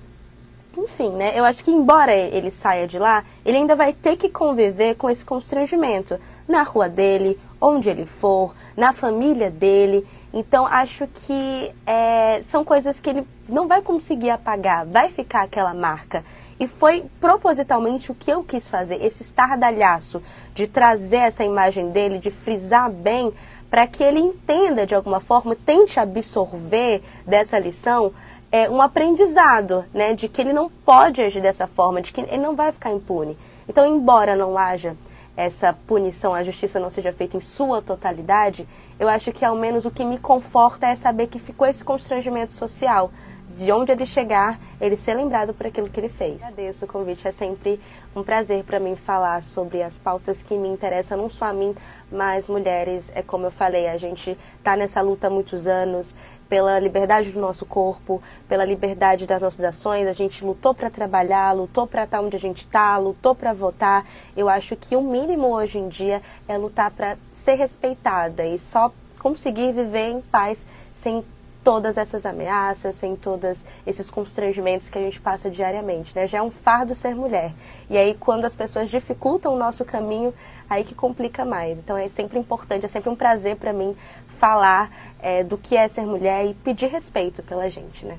enfim, né? Eu acho que embora ele saia de lá, ele ainda vai ter que conviver com esse constrangimento na rua dele, onde ele for, na família dele. Então acho que é, são coisas que ele não vai conseguir apagar, vai ficar aquela marca. E foi propositalmente o que eu quis fazer, esse estardalhaço de trazer essa imagem dele, de frisar bem, para que ele entenda de alguma forma, tente absorver dessa lição é, um aprendizado, né, de que ele não pode agir dessa forma, de que ele não vai ficar impune. Então, embora não haja essa punição, a justiça não seja feita em sua totalidade, eu acho que ao menos o que me conforta é saber que ficou esse constrangimento social de onde ele chegar, ele ser lembrado por aquilo que ele fez. Agradeço o convite, é sempre um prazer para mim falar sobre as pautas que me interessam, não só a mim, mas mulheres. É como eu falei, a gente está nessa luta há muitos anos pela liberdade do nosso corpo, pela liberdade das nossas ações. A gente lutou para trabalhar, lutou para estar onde a gente está, lutou para votar. Eu acho que o mínimo hoje em dia é lutar para ser respeitada e só conseguir viver em paz sem todas essas ameaças, sem todos esses constrangimentos que a gente passa diariamente, né? Já é um fardo ser mulher. E aí quando as pessoas dificultam o nosso caminho, aí que complica mais. Então é sempre importante, é sempre um prazer para mim falar é, do que é ser mulher e pedir respeito pela gente, né?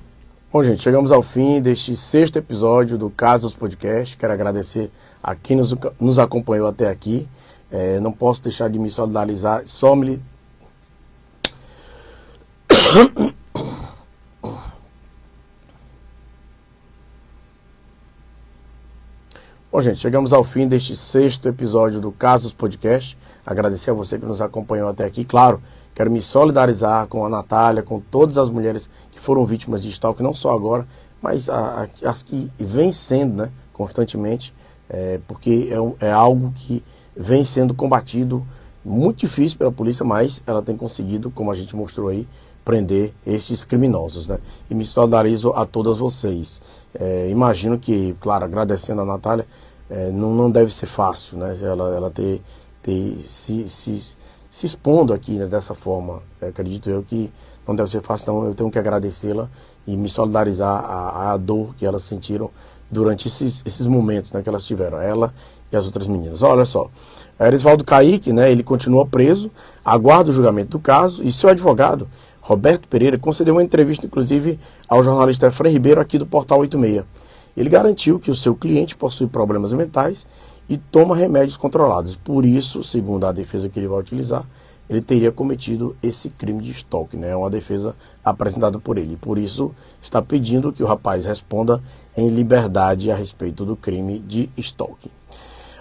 Bom, gente, chegamos ao fim deste sexto episódio do Casos Podcast. Quero agradecer a quem nos, nos acompanhou até aqui. É, não posso deixar de me solidarizar, só me Bom, gente, chegamos ao fim deste sexto episódio do Casos Podcast. Agradecer a você que nos acompanhou até aqui. Claro, quero me solidarizar com a Natália, com todas as mulheres que foram vítimas de stalking, não só agora, mas a, a, as que vêm sendo, né, constantemente, é, porque é, é algo que vem sendo combatido muito difícil pela polícia, mas ela tem conseguido, como a gente mostrou aí, prender estes criminosos, né? E me solidarizo a todas vocês. É, imagino que, claro, agradecendo a Natália, é, não, não deve ser fácil, né? Ela, ela ter, ter se, se, se expondo aqui né, dessa forma. É, acredito eu que não deve ser fácil, então eu tenho que agradecê-la e me solidarizar a, a dor que elas sentiram durante esses, esses momentos né, que elas tiveram, ela e as outras meninas. Olha só, Erisvaldo Caíque, né, ele continua preso, aguarda o julgamento do caso e seu advogado Roberto Pereira concedeu uma entrevista, inclusive, ao jornalista Efraim Ribeiro, aqui do Portal 86. Ele garantiu que o seu cliente possui problemas mentais e toma remédios controlados. Por isso, segundo a defesa que ele vai utilizar, ele teria cometido esse crime de estoque, né? É uma defesa apresentada por ele. Por isso, está pedindo que o rapaz responda em liberdade a respeito do crime de estoque.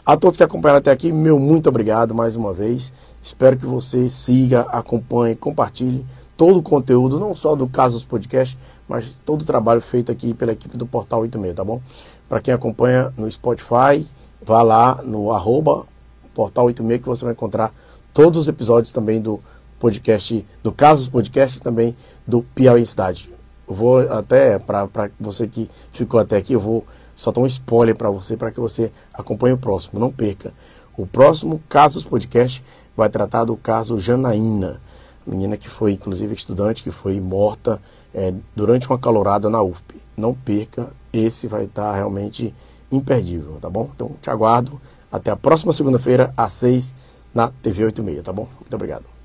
A todos que acompanharam até aqui, meu muito obrigado mais uma vez. Espero que você siga, acompanhe, compartilhe todo o conteúdo, não só do Casos Podcast, mas todo o trabalho feito aqui pela equipe do Portal 86, tá bom? Para quem acompanha no Spotify, vá lá no arroba Portal 86 que você vai encontrar todos os episódios também do podcast, do Casos Podcast e também do Piauí Cidade. Eu vou até, para você que ficou até aqui, eu vou soltar um spoiler para você, para que você acompanhe o próximo. Não perca. O próximo Casos Podcast vai tratar do caso Janaína, menina que foi, inclusive, estudante, que foi morta é, durante uma calorada na UFP. Não perca, esse vai estar realmente imperdível, tá bom? Então, te aguardo. Até a próxima segunda-feira, às seis na TV 86, tá bom? Muito obrigado.